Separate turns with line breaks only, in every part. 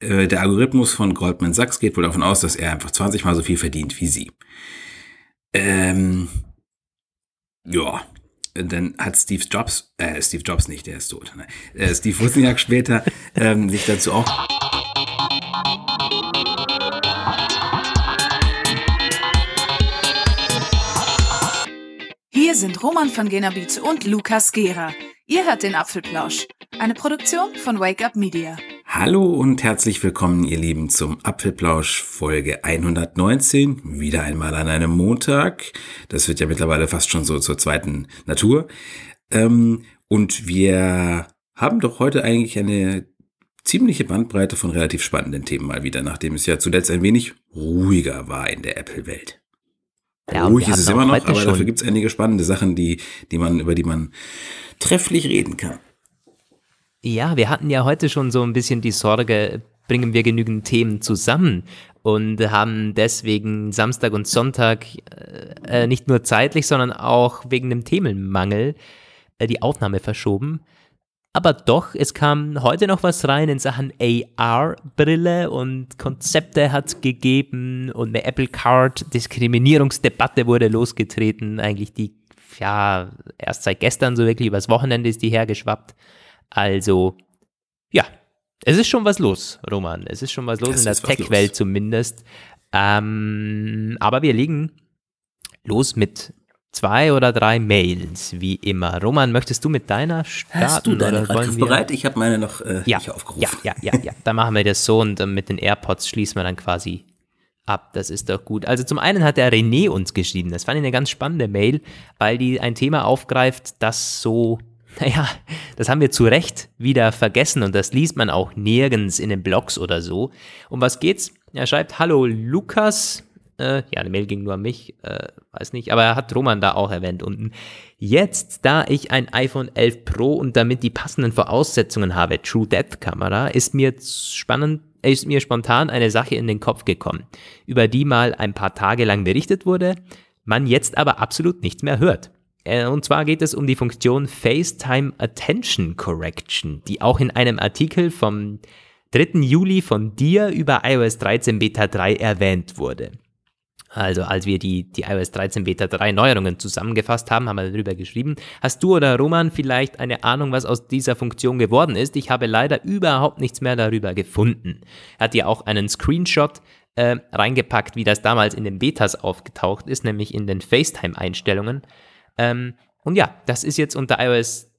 äh, der Algorithmus von Goldman Sachs geht wohl davon aus, dass er einfach 20 mal so viel verdient wie sie. Ähm, ja, dann hat Steve Jobs, äh, Steve Jobs nicht, der ist tot. Ne? Äh, Steve Wozniak später ähm, sich dazu auch
Hier sind Roman von Genabit und Lukas Gera. Ihr hört den Apfelplausch, eine Produktion von Wake Up Media.
Hallo und herzlich willkommen, ihr Lieben, zum Apfelplausch Folge 119. Wieder einmal an einem Montag. Das wird ja mittlerweile fast schon so zur zweiten Natur. Ähm, und wir haben doch heute eigentlich eine ziemliche Bandbreite von relativ spannenden Themen mal wieder, nachdem es ja zuletzt ein wenig ruhiger war in der Apple-Welt. Ja, Ruhig ist es immer noch, aber dafür gibt es einige spannende Sachen, die, die man, über die man trefflich reden kann.
Ja, wir hatten ja heute schon so ein bisschen die Sorge, bringen wir genügend Themen zusammen und haben deswegen Samstag und Sonntag äh, nicht nur zeitlich, sondern auch wegen dem Themenmangel äh, die Aufnahme verschoben. Aber doch, es kam heute noch was rein in Sachen AR-Brille und Konzepte hat es gegeben und eine Apple Card-Diskriminierungsdebatte wurde losgetreten. Eigentlich die, ja, erst seit gestern so wirklich übers Wochenende ist die hergeschwappt. Also, ja, es ist schon was los, Roman. Es ist schon was los das in der Tech-Welt zumindest. Ähm, aber wir legen los mit zwei oder drei Mails, wie immer. Roman, möchtest du mit deiner starten?
Hast du deine gerade bereit? Ich habe meine noch äh,
ja,
nicht aufgerufen.
Ja, ja, ja, ja. Dann machen wir das so und äh, mit den AirPods schließen wir dann quasi ab. Das ist doch gut. Also zum einen hat der René uns geschrieben. Das fand ich eine ganz spannende Mail, weil die ein Thema aufgreift, das so naja, das haben wir zu Recht wieder vergessen und das liest man auch nirgends in den Blogs oder so. Um was geht's? Er schreibt, hallo Lukas. Äh, ja, eine Mail ging nur an mich, äh, weiß nicht, aber er hat Roman da auch erwähnt unten. Jetzt, da ich ein iPhone 11 Pro und damit die passenden Voraussetzungen habe, True Depth Kamera, ist mir spannend, ist mir spontan eine Sache in den Kopf gekommen, über die mal ein paar Tage lang berichtet wurde, man jetzt aber absolut nichts mehr hört. Äh, und zwar geht es um die Funktion FaceTime Attention Correction, die auch in einem Artikel vom 3. Juli von dir über iOS 13 Beta 3 erwähnt wurde. Also als wir die, die iOS 13 Beta 3 Neuerungen zusammengefasst haben, haben wir darüber geschrieben. Hast du oder Roman vielleicht eine Ahnung, was aus dieser Funktion geworden ist? Ich habe leider überhaupt nichts mehr darüber gefunden. Er hat ja auch einen Screenshot äh, reingepackt, wie das damals in den Betas aufgetaucht ist, nämlich in den FaceTime-Einstellungen. Ähm, und ja, das ist jetzt unter iOS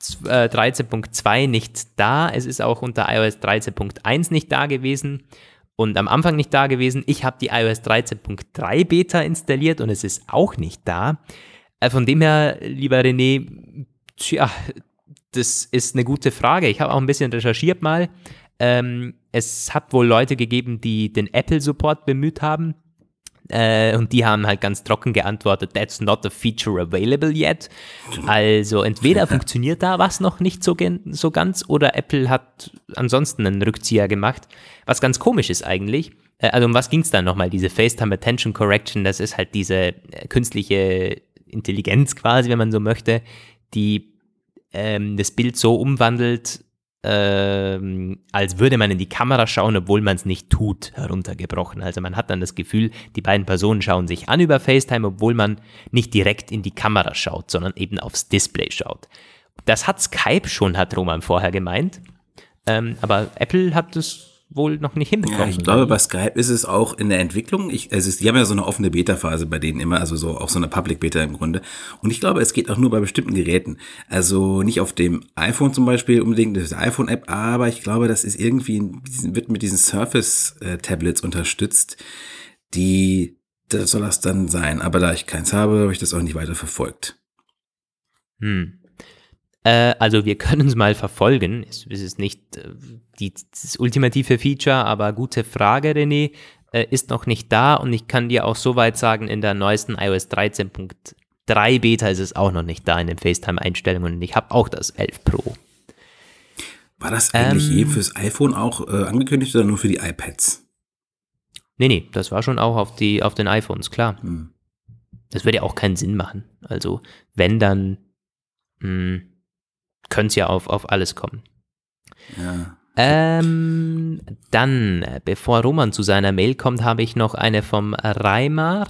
13.2 äh, nicht da. Es ist auch unter iOS 13.1 nicht da gewesen und am Anfang nicht da gewesen. Ich habe die iOS 13.3 Beta installiert und es ist auch nicht da. Äh, von dem her, lieber René, tja, das ist eine gute Frage. Ich habe auch ein bisschen recherchiert mal. Ähm, es hat wohl Leute gegeben, die den Apple-Support bemüht haben. Äh, und die haben halt ganz trocken geantwortet, that's not a feature available yet. Also entweder funktioniert da was noch nicht so, so ganz oder Apple hat ansonsten einen Rückzieher gemacht, was ganz komisch ist eigentlich. Äh, also um was ging es dann nochmal? Diese FaceTime Attention Correction, das ist halt diese äh, künstliche Intelligenz quasi, wenn man so möchte, die ähm, das Bild so umwandelt, ähm, als würde man in die Kamera schauen, obwohl man es nicht tut, heruntergebrochen. Also man hat dann das Gefühl, die beiden Personen schauen sich an über FaceTime, obwohl man nicht direkt in die Kamera schaut, sondern eben aufs Display schaut. Das hat Skype schon, hat Roman vorher gemeint. Ähm, aber Apple hat es wohl noch nicht hinbekommen. Ja,
ich glaube, bei Skype ist es auch in der Entwicklung. Ich, also die haben ja so eine offene Beta-Phase bei denen immer, also so auch so eine Public Beta im Grunde. Und ich glaube, es geht auch nur bei bestimmten Geräten. Also nicht auf dem iPhone zum Beispiel unbedingt, das ist iPhone-App, aber ich glaube, das ist irgendwie, wird mit diesen Surface-Tablets unterstützt, die, das soll das dann sein. Aber da ich keins habe, habe ich das auch nicht weiter verfolgt.
Hm. Äh, also wir können es mal verfolgen. Es, es ist nicht äh, die, das ultimative Feature, aber gute Frage, René. Äh, ist noch nicht da und ich kann dir auch soweit sagen, in der neuesten iOS 13.3 Beta ist es auch noch nicht da in den FaceTime-Einstellungen und ich habe auch das 11 Pro.
War das eigentlich ähm, je fürs iPhone auch äh, angekündigt oder nur für die iPads?
Nee, nee, das war schon auch auf, die, auf den iPhones, klar. Hm. Das würde ja auch keinen Sinn machen. Also, wenn dann, mh, hm, könnte es ja auf, auf alles kommen.
Ja.
Ähm, dann, bevor Roman zu seiner Mail kommt, habe ich noch eine vom Reimar.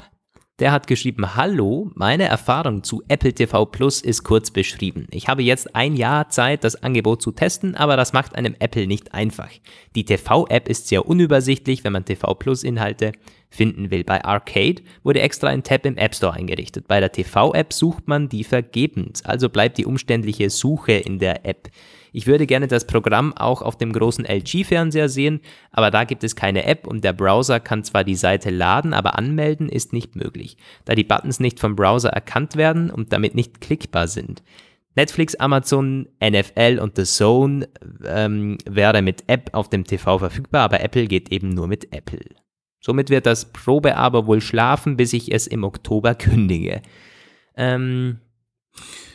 Der hat geschrieben, hallo, meine Erfahrung zu Apple TV Plus ist kurz beschrieben. Ich habe jetzt ein Jahr Zeit, das Angebot zu testen, aber das macht einem Apple nicht einfach. Die TV-App ist sehr unübersichtlich, wenn man TV Plus Inhalte finden will. Bei Arcade wurde extra ein Tab im App Store eingerichtet. Bei der TV-App sucht man die vergebens, also bleibt die umständliche Suche in der App. Ich würde gerne das Programm auch auf dem großen LG-Fernseher sehen, aber da gibt es keine App und der Browser kann zwar die Seite laden, aber anmelden ist nicht möglich, da die Buttons nicht vom Browser erkannt werden und damit nicht klickbar sind. Netflix, Amazon, NFL und The Zone ähm, wäre mit App auf dem TV verfügbar, aber Apple geht eben nur mit Apple. Somit wird das Probeabo wohl schlafen, bis ich es im Oktober kündige. Ähm,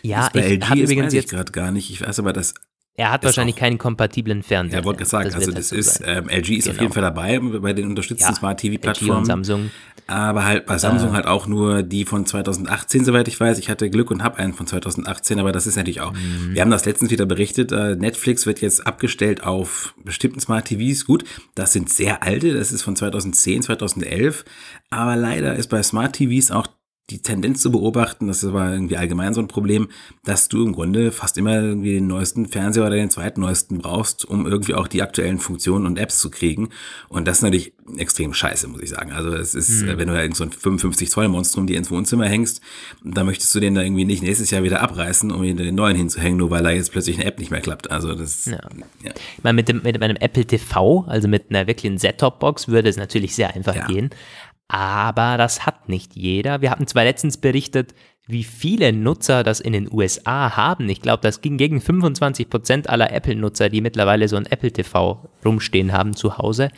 ja, ich LG habe übrigens jetzt gerade gar nicht. Ich weiß aber, dass
er hat wahrscheinlich auch, keinen kompatiblen Fernseher.
Er wollte gesagt, das also das ist, ähm, LG ist genau. auf jeden Fall dabei bei den unterstützten ja, Smart TV Plattformen.
Samsung.
Aber halt bei Samsung äh, halt auch nur die von 2018, soweit ich weiß. Ich hatte Glück und habe einen von 2018, aber das ist natürlich auch. Mhm. Wir haben das letztens wieder berichtet. Äh, Netflix wird jetzt abgestellt auf bestimmten Smart TVs. Gut, das sind sehr alte. Das ist von 2010, 2011. Aber leider ist bei Smart TVs auch die Tendenz zu beobachten, das ist aber irgendwie allgemein so ein Problem, dass du im Grunde fast immer irgendwie den neuesten Fernseher oder den zweitneuesten brauchst, um irgendwie auch die aktuellen Funktionen und Apps zu kriegen. Und das ist natürlich extrem scheiße, muss ich sagen. Also es ist, mhm. wenn du da so ein 55 Zoll Monstrum dir ins Wohnzimmer hängst, dann möchtest du den da irgendwie nicht nächstes Jahr wieder abreißen, um ihn den neuen hinzuhängen, nur weil da jetzt plötzlich eine App nicht mehr klappt. Also das, ja.
ja. Ich meine, mit, dem, mit einem Apple TV, also mit einer wirklichen Set-Top-Box, würde es natürlich sehr einfach ja. gehen. Aber das hat nicht jeder. Wir hatten zwar letztens berichtet, wie viele Nutzer das in den USA haben. Ich glaube, das ging gegen 25 Prozent aller Apple-Nutzer, die mittlerweile so ein Apple TV rumstehen haben zu Hause.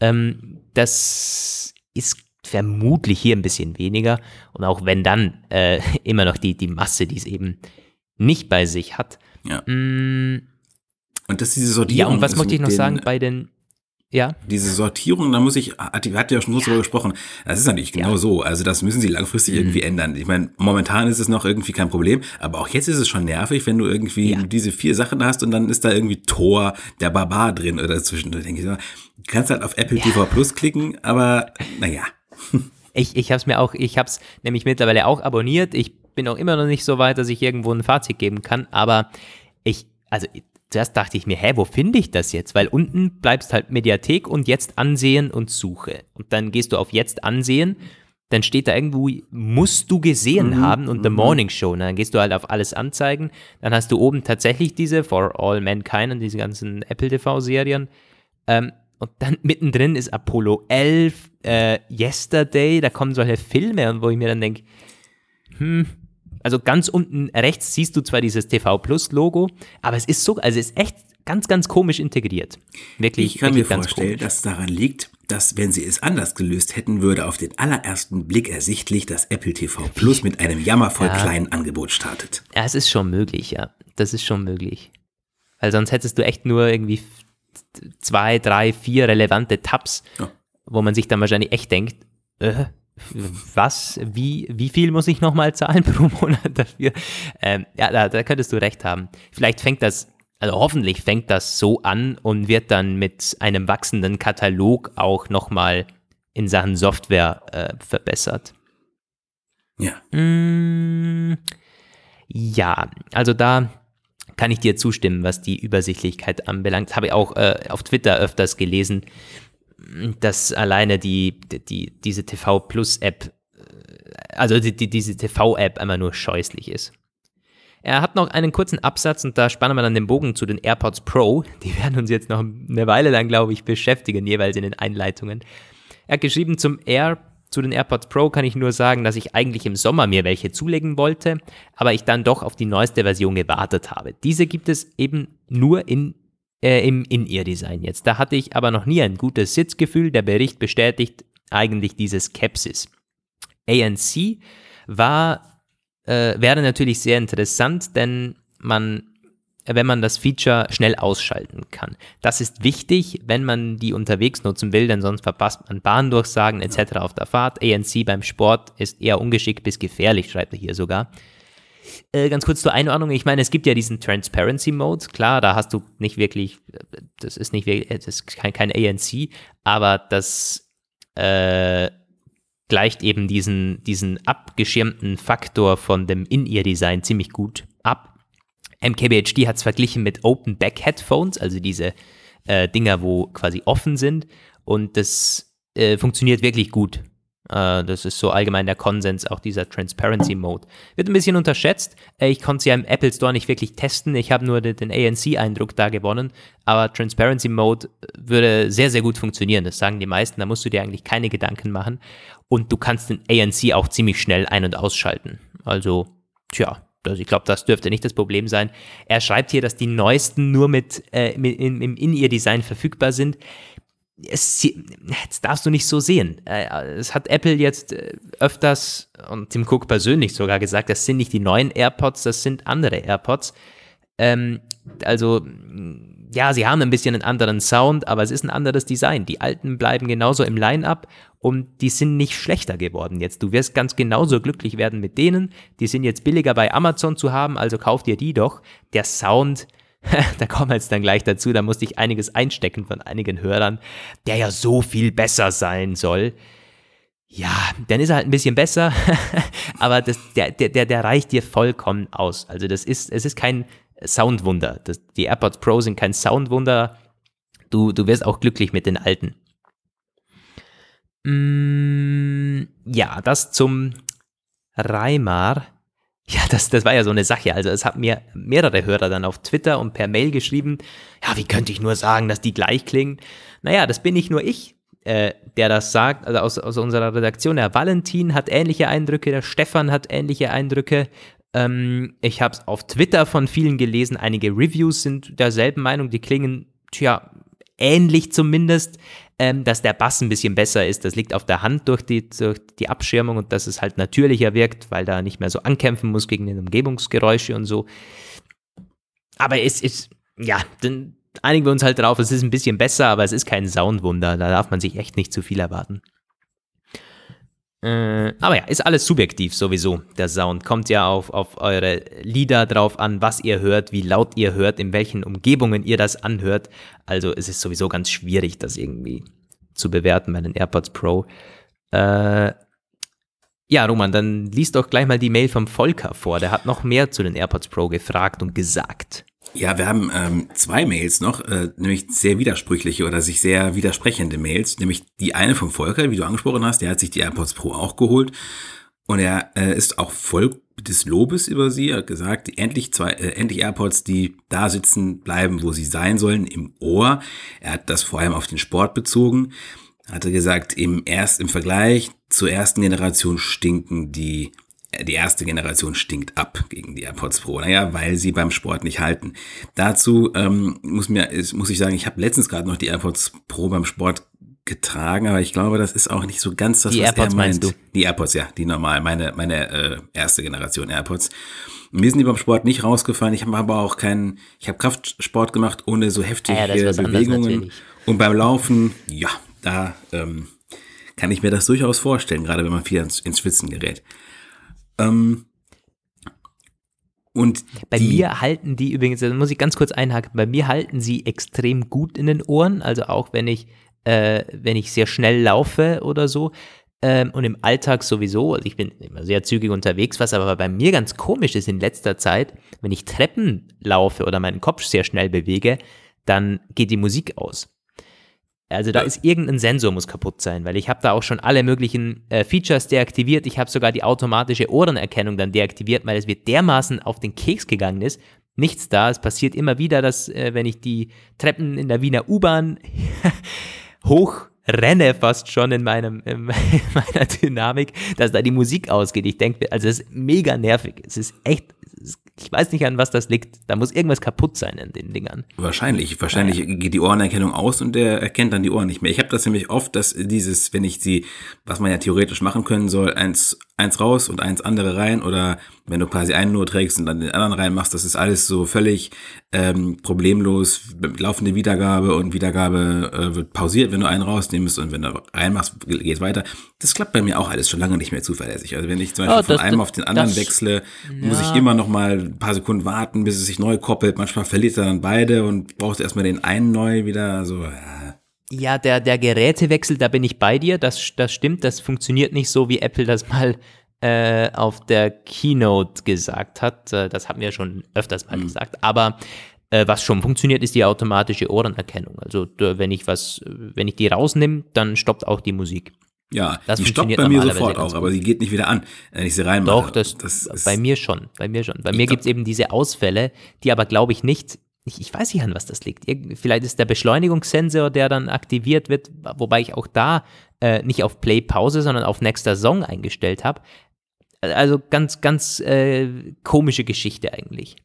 Ähm, das ist vermutlich hier ein bisschen weniger. Und auch wenn dann äh, immer noch die, die Masse, die es eben nicht bei sich hat.
Ja. Mm, und das ist diese Sortierung. Ja,
und was möchte ich noch sagen bei den ja.
Diese Sortierung, da muss ich, hat, hat ja schon ja. darüber gesprochen, das ist natürlich genau ja. so. Also das müssen sie langfristig mhm. irgendwie ändern. Ich meine, momentan ist es noch irgendwie kein Problem, aber auch jetzt ist es schon nervig, wenn du irgendwie ja. diese vier Sachen hast und dann ist da irgendwie Thor, der Barbar drin oder zwischendurch. Denke ich, du kannst halt auf Apple TV Plus klicken, aber naja.
Ich, ich habe es mir auch, ich habe es nämlich mittlerweile auch abonniert. Ich bin auch immer noch nicht so weit, dass ich irgendwo ein Fazit geben kann, aber ich, also zuerst dachte ich mir, hä, wo finde ich das jetzt? Weil unten bleibst halt Mediathek und jetzt ansehen und Suche. Und dann gehst du auf jetzt ansehen, dann steht da irgendwo, musst du gesehen mhm. haben und The mhm. Morning Show. Und dann gehst du halt auf alles anzeigen. Dann hast du oben tatsächlich diese For All Mankind und diese ganzen Apple TV-Serien. Ähm, und dann mittendrin ist Apollo 11, äh, Yesterday, da kommen solche Filme und wo ich mir dann denke, hm, also ganz unten rechts siehst du zwar dieses TV Plus Logo, aber es ist so, also es ist echt ganz, ganz komisch integriert. Wirklich.
Ich kann
wirklich
mir vorstellen, dass es daran liegt, dass wenn sie es anders gelöst hätten, würde auf den allerersten Blick ersichtlich, dass Apple TV Plus mit einem jammervoll ja. kleinen Angebot startet.
Ja, es ist schon möglich, ja. Das ist schon möglich. Weil sonst hättest du echt nur irgendwie zwei, drei, vier relevante Tabs, ja. wo man sich dann wahrscheinlich echt denkt, äh, was, wie, wie viel muss ich nochmal zahlen pro Monat dafür? Ähm, ja, da, da könntest du recht haben. Vielleicht fängt das, also hoffentlich fängt das so an und wird dann mit einem wachsenden Katalog auch nochmal in Sachen Software äh, verbessert.
Ja.
Mm, ja, also da kann ich dir zustimmen, was die Übersichtlichkeit anbelangt. Habe ich auch äh, auf Twitter öfters gelesen, dass alleine die, die, diese TV Plus App, äh, also die, die, diese TV-App einmal nur scheußlich ist. Er hat noch einen kurzen Absatz und da spannen wir dann den Bogen zu den AirPods Pro. Die werden uns jetzt noch eine Weile lang, glaube ich, beschäftigen, jeweils in den Einleitungen. Er hat geschrieben, zum Air, zu den AirPods Pro kann ich nur sagen, dass ich eigentlich im Sommer mir welche zulegen wollte, aber ich dann doch auf die neueste Version gewartet habe. Diese gibt es eben nur in äh, im In-Ear-Design jetzt. Da hatte ich aber noch nie ein gutes Sitzgefühl. Der Bericht bestätigt eigentlich diese Skepsis. ANC war, äh, wäre natürlich sehr interessant, denn man wenn man das Feature schnell ausschalten kann. Das ist wichtig, wenn man die unterwegs nutzen will, denn sonst verpasst man Bahndurchsagen etc. auf der Fahrt. ANC beim Sport ist eher ungeschickt bis gefährlich, schreibt er hier sogar. Äh, ganz kurz zur Einordnung. Ich meine, es gibt ja diesen Transparency Mode. Klar, da hast du nicht wirklich, das ist nicht wirklich, das ist kein, kein ANC, aber das äh, gleicht eben diesen, diesen abgeschirmten Faktor von dem In-Ear-Design ziemlich gut ab. MKBHD hat es verglichen mit Open Back Headphones, also diese äh, Dinger, wo quasi offen sind. Und das äh, funktioniert wirklich gut. Äh, das ist so allgemein der Konsens, auch dieser Transparency Mode. Wird ein bisschen unterschätzt. Äh, ich konnte es ja im Apple Store nicht wirklich testen. Ich habe nur den, ANC-Eindruck da gewonnen. Aber Transparency Mode äh, würde sehr, sehr gut funktionieren. Das sagen die meisten. Da musst du dir eigentlich keine Gedanken machen. Und du kannst den ANC auch ziemlich schnell ein- und ausschalten. Also, tja, also ich glaube, das dürfte nicht das Problem sein. Er schreibt hier, dass die neuesten nur mit, äh, mit im, im In-Ear-Design verfügbar sind es, das darfst du nicht so sehen. Äh, es hat Apple jetzt äh, öfters und Tim Cook persönlich sogar gesagt, das sind nicht die neuen AirPods, das sind andere AirPods. Ähm, also, ja, sie haben ein bisschen einen anderen Sound, aber es ist ein anderes Design. Die alten bleiben genauso im Line-up und die sind nicht schlechter geworden jetzt. Du wirst ganz genauso glücklich werden mit denen. Die sind jetzt billiger bei Amazon zu haben, also kauf dir die doch. Der Sound, da kommen wir jetzt dann gleich dazu, da musste ich einiges einstecken von einigen Hörern, der ja so viel besser sein soll. Ja, dann ist er halt ein bisschen besser, aber das, der, der, der reicht dir vollkommen aus. Also das ist, es ist kein Soundwunder. Das, die AirPods Pro sind kein Soundwunder. Du, du wirst auch glücklich mit den alten. Mm, ja, das zum Reimar. Ja, das, das war ja so eine Sache. Also es hat mir mehrere Hörer dann auf Twitter und per Mail geschrieben, ja, wie könnte ich nur sagen, dass die gleich klingen? Naja, das bin nicht nur ich, äh, der das sagt, also aus, aus unserer Redaktion. Der Valentin hat ähnliche Eindrücke, der Stefan hat ähnliche Eindrücke. Ähm, ich habe es auf Twitter von vielen gelesen, einige Reviews sind derselben Meinung, die klingen, tja, ähnlich zumindest. Ähm, dass der Bass ein bisschen besser ist, das liegt auf der Hand durch die, durch die Abschirmung und dass es halt natürlicher wirkt, weil da nicht mehr so ankämpfen muss gegen die Umgebungsgeräusche und so. Aber es ist, ja, dann einigen wir uns halt drauf, es ist ein bisschen besser, aber es ist kein Soundwunder, da darf man sich echt nicht zu viel erwarten. Äh, aber ja, ist alles subjektiv sowieso, der Sound. Kommt ja auf, auf eure Lieder drauf an, was ihr hört, wie laut ihr hört, in welchen Umgebungen ihr das anhört. Also es ist sowieso ganz schwierig, das irgendwie zu bewerten bei den AirPods Pro. Äh, ja, Roman, dann liest doch gleich mal die Mail vom Volker vor. Der hat noch mehr zu den AirPods Pro gefragt und gesagt.
Ja, wir haben ähm, zwei Mails noch, äh, nämlich sehr widersprüchliche oder sich sehr widersprechende Mails. Nämlich die eine vom Volker, wie du angesprochen hast, der hat sich die AirPods Pro auch geholt. Und er äh, ist auch voll des Lobes über sie. Er hat gesagt, endlich zwei, äh, endlich AirPods, die da sitzen bleiben, wo sie sein sollen, im Ohr. Er hat das vor allem auf den Sport bezogen. Er hatte gesagt, im erst im Vergleich zur ersten Generation stinken die die erste Generation stinkt ab gegen die AirPods Pro. Naja, weil sie beim Sport nicht halten. Dazu ähm, muss, mir, muss ich sagen, ich habe letztens gerade noch die AirPods Pro beim Sport getragen, aber ich glaube, das ist auch nicht so ganz das,
die
was
AirPods
er meint.
meinst du?
Die AirPods, ja, die normal, meine, meine äh, erste Generation AirPods. Mir sind die beim Sport nicht rausgefallen. Ich habe aber auch keinen, ich habe Kraftsport gemacht ohne so heftige
Ah ja,
Bewegungen. Und beim Laufen, ja, da ähm, kann ich mir das durchaus vorstellen, gerade wenn man viel ins, ins Schwitzen gerät. Ähm, und
Bei
die,
mir halten die übrigens, da muss ich ganz kurz einhaken, bei mir halten sie extrem gut in den Ohren, also auch wenn ich, äh, wenn ich sehr schnell laufe oder so. Ähm, und im Alltag sowieso, also ich bin immer sehr zügig unterwegs, was aber bei mir ganz komisch ist in letzter Zeit, wenn ich Treppen laufe oder meinen Kopf sehr schnell bewege, dann geht die Musik aus. Also da ist irgendein Sensor muss kaputt sein, weil ich habe da auch schon alle möglichen äh, Features deaktiviert. Ich habe sogar die automatische Ohrenerkennung dann deaktiviert, weil es mir dermaßen auf den Keks gegangen ist. Nichts da. Es passiert immer wieder, dass äh, wenn ich die Treppen in der Wiener U-Bahn hoch renne fast schon in, meinem, in meiner Dynamik, dass da die Musik ausgeht. Ich denke, also es ist mega nervig. Es ist echt, ich weiß nicht, an was das liegt. Da muss irgendwas kaputt sein in den Dingern.
Wahrscheinlich. Wahrscheinlich geht die Ohrenerkennung aus und der erkennt dann die Ohren nicht mehr. Ich habe das nämlich oft, dass dieses, wenn ich sie, was man ja theoretisch machen können soll, eins eins raus und eins andere rein oder wenn du quasi einen nur trägst und dann den anderen reinmachst, das ist alles so völlig ähm, problemlos, laufende Wiedergabe und Wiedergabe äh, wird pausiert, wenn du einen rausnimmst und wenn du reinmachst, geht weiter. Das klappt bei mir auch alles schon lange nicht mehr zuverlässig. Also wenn ich zum Beispiel oh, das, von einem auf den anderen das, wechsle, ja. muss ich immer noch mal ein paar Sekunden warten, bis es sich neu koppelt. Manchmal verliert er dann beide und brauchst erstmal den einen neu wieder. So, ja.
Ja, der, der Gerätewechsel, da bin ich bei dir, das, das stimmt, das funktioniert nicht so, wie Apple das mal äh, auf der Keynote gesagt hat. Äh, das haben wir schon öfters mal mhm. gesagt. Aber äh, was schon funktioniert, ist die automatische Ohrenerkennung. Also wenn ich was, wenn ich die rausnehme, dann stoppt auch die Musik.
Ja, das die stoppt bei mir sofort auch, aber sie geht nicht wieder an, wenn ich sie reinmache.
Doch, das, das bei mir schon, bei mir schon. Bei mir gibt es eben diese Ausfälle, die aber, glaube ich, nicht ich, ich weiß nicht, an was das liegt. Vielleicht ist der Beschleunigungssensor, der dann aktiviert wird, wobei ich auch da äh, nicht auf Play-Pause, sondern auf nächster Song eingestellt habe. Also ganz, ganz äh, komische Geschichte eigentlich.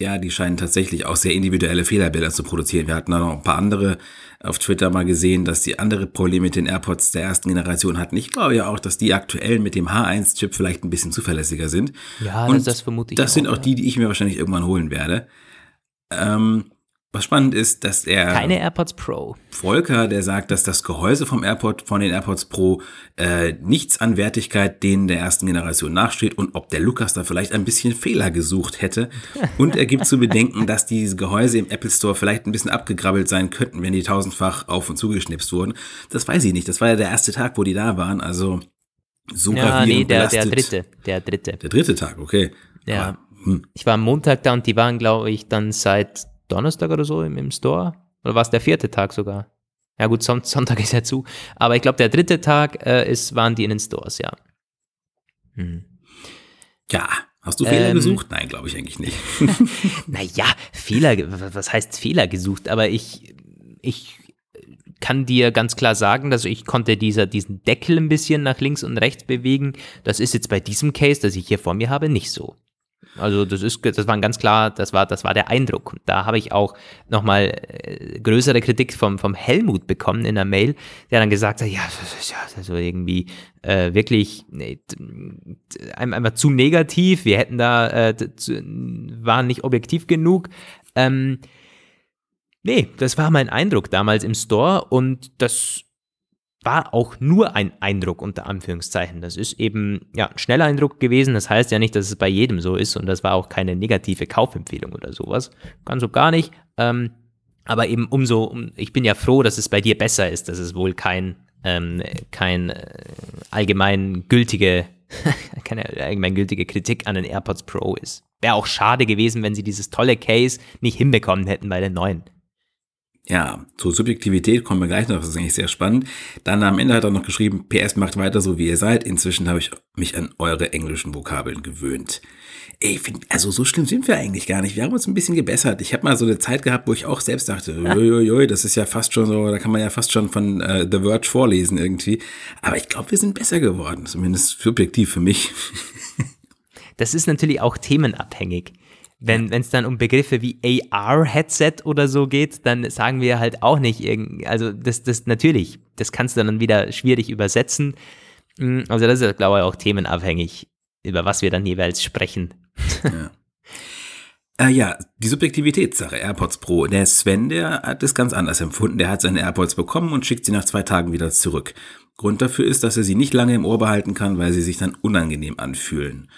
Ja, die scheinen tatsächlich auch sehr individuelle Fehlerbilder zu produzieren. Wir hatten da noch ein paar andere auf Twitter mal gesehen, dass die andere Probleme mit den AirPods der ersten Generation hatten. Ich glaube ja auch, dass die aktuell mit dem H1-Chip vielleicht ein bisschen zuverlässiger sind.
Ja, Und das, das vermute ich.
Das auch, sind auch die, die ich mir wahrscheinlich irgendwann holen werde. Ähm, was spannend ist, dass er.
Keine AirPods Pro.
Volker, der sagt, dass das Gehäuse vom AirPod, von den AirPods Pro äh, nichts an Wertigkeit denen der ersten Generation nachsteht und ob der Lukas da vielleicht ein bisschen Fehler gesucht hätte. Und er gibt zu bedenken, dass diese Gehäuse im Apple Store vielleicht ein bisschen abgegrabbelt sein könnten, wenn die tausendfach auf und zugeschnipst wurden. Das weiß ich nicht. Das war ja der erste Tag, wo die da waren. Also so
ja, nee, der, der dritte. Der dritte.
Der dritte Tag, okay.
Ja. Aber, hm. Ich war am Montag da und die waren, glaube ich, dann seit Donnerstag oder so im, im Store. Oder war es der vierte Tag sogar? Ja gut, Son Sonntag ist ja zu. Aber ich glaube, der dritte Tag äh, ist, waren die in den Stores, ja.
Hm. Ja, hast du Fehler ähm, gesucht? Nein, glaube ich eigentlich nicht.
naja, Fehler, was heißt Fehler gesucht? Aber ich, ich kann dir ganz klar sagen, dass ich konnte dieser, diesen Deckel ein bisschen nach links und rechts bewegen. Das ist jetzt bei diesem Case, das ich hier vor mir habe, nicht so. Also das ist, das war ganz klar, das war, das war der Eindruck. Da habe ich auch nochmal äh, größere Kritik vom, vom Helmut bekommen in der Mail, der dann gesagt hat, ja, das ist ja also irgendwie äh, wirklich nee, einfach zu negativ. Wir hätten da, äh, waren nicht objektiv genug. Ähm, nee, das war mein Eindruck damals im Store und das war auch nur ein Eindruck unter Anführungszeichen. Das ist eben ja, ein schneller Eindruck gewesen. Das heißt ja nicht, dass es bei jedem so ist und das war auch keine negative Kaufempfehlung oder sowas. Ganz so gar nicht. Ähm, aber eben umso, ich bin ja froh, dass es bei dir besser ist, dass es wohl kein, ähm, kein äh, allgemein gültige, keine allgemein gültige Kritik an den AirPods Pro ist. Wäre auch schade gewesen, wenn sie dieses tolle Case nicht hinbekommen hätten bei den neuen.
Ja, zur Subjektivität kommen wir gleich noch, das ist eigentlich sehr spannend. Dann am Ende hat er noch geschrieben, PS macht weiter so, wie ihr seid. Inzwischen habe ich mich an eure englischen Vokabeln gewöhnt. Ey, find, also so schlimm sind wir eigentlich gar nicht. Wir haben uns ein bisschen gebessert. Ich habe mal so eine Zeit gehabt, wo ich auch selbst dachte, uiuiui, das ist ja fast schon so, da kann man ja fast schon von äh, The Verge vorlesen irgendwie. Aber ich glaube, wir sind besser geworden, zumindest subjektiv für mich.
das ist natürlich auch themenabhängig wenn es dann um Begriffe wie AR-Headset oder so geht, dann sagen wir halt auch nicht irgend, also das, das natürlich, das kannst du dann wieder schwierig übersetzen. Mm, also das ist, glaube ich, auch themenabhängig, über was wir dann jeweils sprechen.
Ja. Äh, ja, die Subjektivitätssache, AirPods Pro. Der Sven, der hat es ganz anders empfunden. Der hat seine AirPods bekommen und schickt sie nach zwei Tagen wieder zurück. Grund dafür ist, dass er sie nicht lange im Ohr behalten kann, weil sie sich dann unangenehm anfühlen.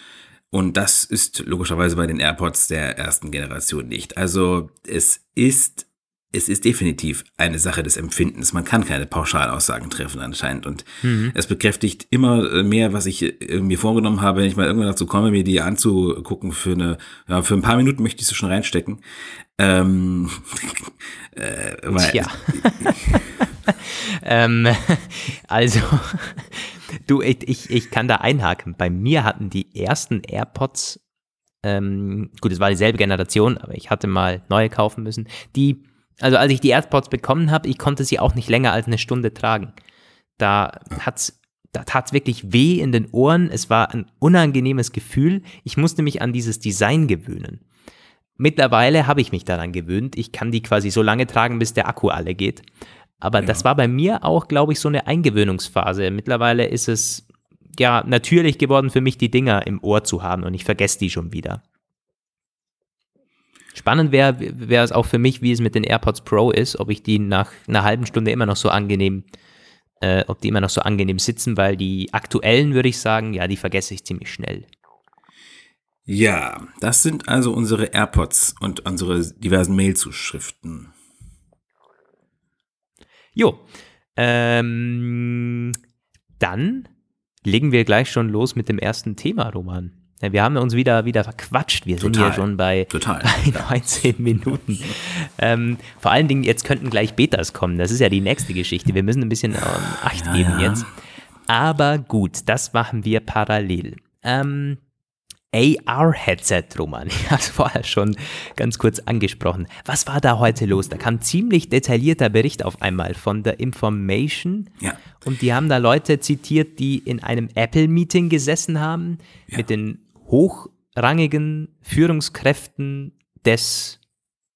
Und das ist logischerweise bei den AirPods der ersten Generation nicht. Also es ist, es ist definitiv eine Sache des Empfindens. Man kann keine Pauschalaussagen treffen anscheinend. Und mhm. es bekräftigt immer mehr, was ich mir vorgenommen habe, wenn ich mal irgendwann dazu komme, mir die anzugucken für eine, ja, für ein paar Minuten möchte ich sie schon reinstecken. Ähm,
äh, weil, ja. ähm, also Du, ich, ich, kann da einhaken. Bei mir hatten die ersten AirPods, ähm, gut, es war dieselbe Generation, aber ich hatte mal neue kaufen müssen. Die, also als ich die AirPods bekommen habe, ich konnte sie auch nicht länger als eine Stunde tragen. Da hat's da tat es wirklich weh in den Ohren. Es war ein unangenehmes Gefühl. Ich musste mich an dieses Design gewöhnen. Mittlerweile habe ich mich daran gewöhnt. Ich kann die quasi so lange tragen, bis der Akku alle geht. Aber ja. das war bei mir auch, glaube ich, so eine Eingewöhnungsphase. Mittlerweile ist es, ja natürlich geworden für mich, die Dinger im Ohr zu haben und ich vergesse die schon wieder. Spannend wäre wär es auch für mich, wie es mit den AirPods Pro ist, ob ich die nach einer halben Stunde immer noch so angenehm, äh, ob die immer noch so angenehm sitzen, weil die aktuellen würde ich sagen, ja, die vergesse ich ziemlich schnell.
Ja, das sind also unsere AirPods und unsere diversen Mailzuschriften.
Jo, ähm, dann legen wir gleich schon los mit dem ersten Thema, Roman. Ja, wir haben uns wieder, wieder verquatscht. Wir sind
Total,
hier schon bei,
total,
bei 19 Minuten. ähm, vor allen Dingen, jetzt könnten gleich Betas kommen. Das ist ja die nächste Geschichte. Wir müssen ein bisschen ähm, Acht
Ja,
geben
ja.
jetzt. Aber gut, das machen wir parallel. Ähm, AR-Headset, Roman. Ich habe es vorher schon ganz kurz angesprochen. Was war da heute los? Da kam ziemlich detaillierter Bericht auf einmal von der Information.
Ja.
Und die haben da Leute zitiert, die in einem Apple-Meeting gesessen haben
Ja.
mit den hochrangigen Führungskräften des,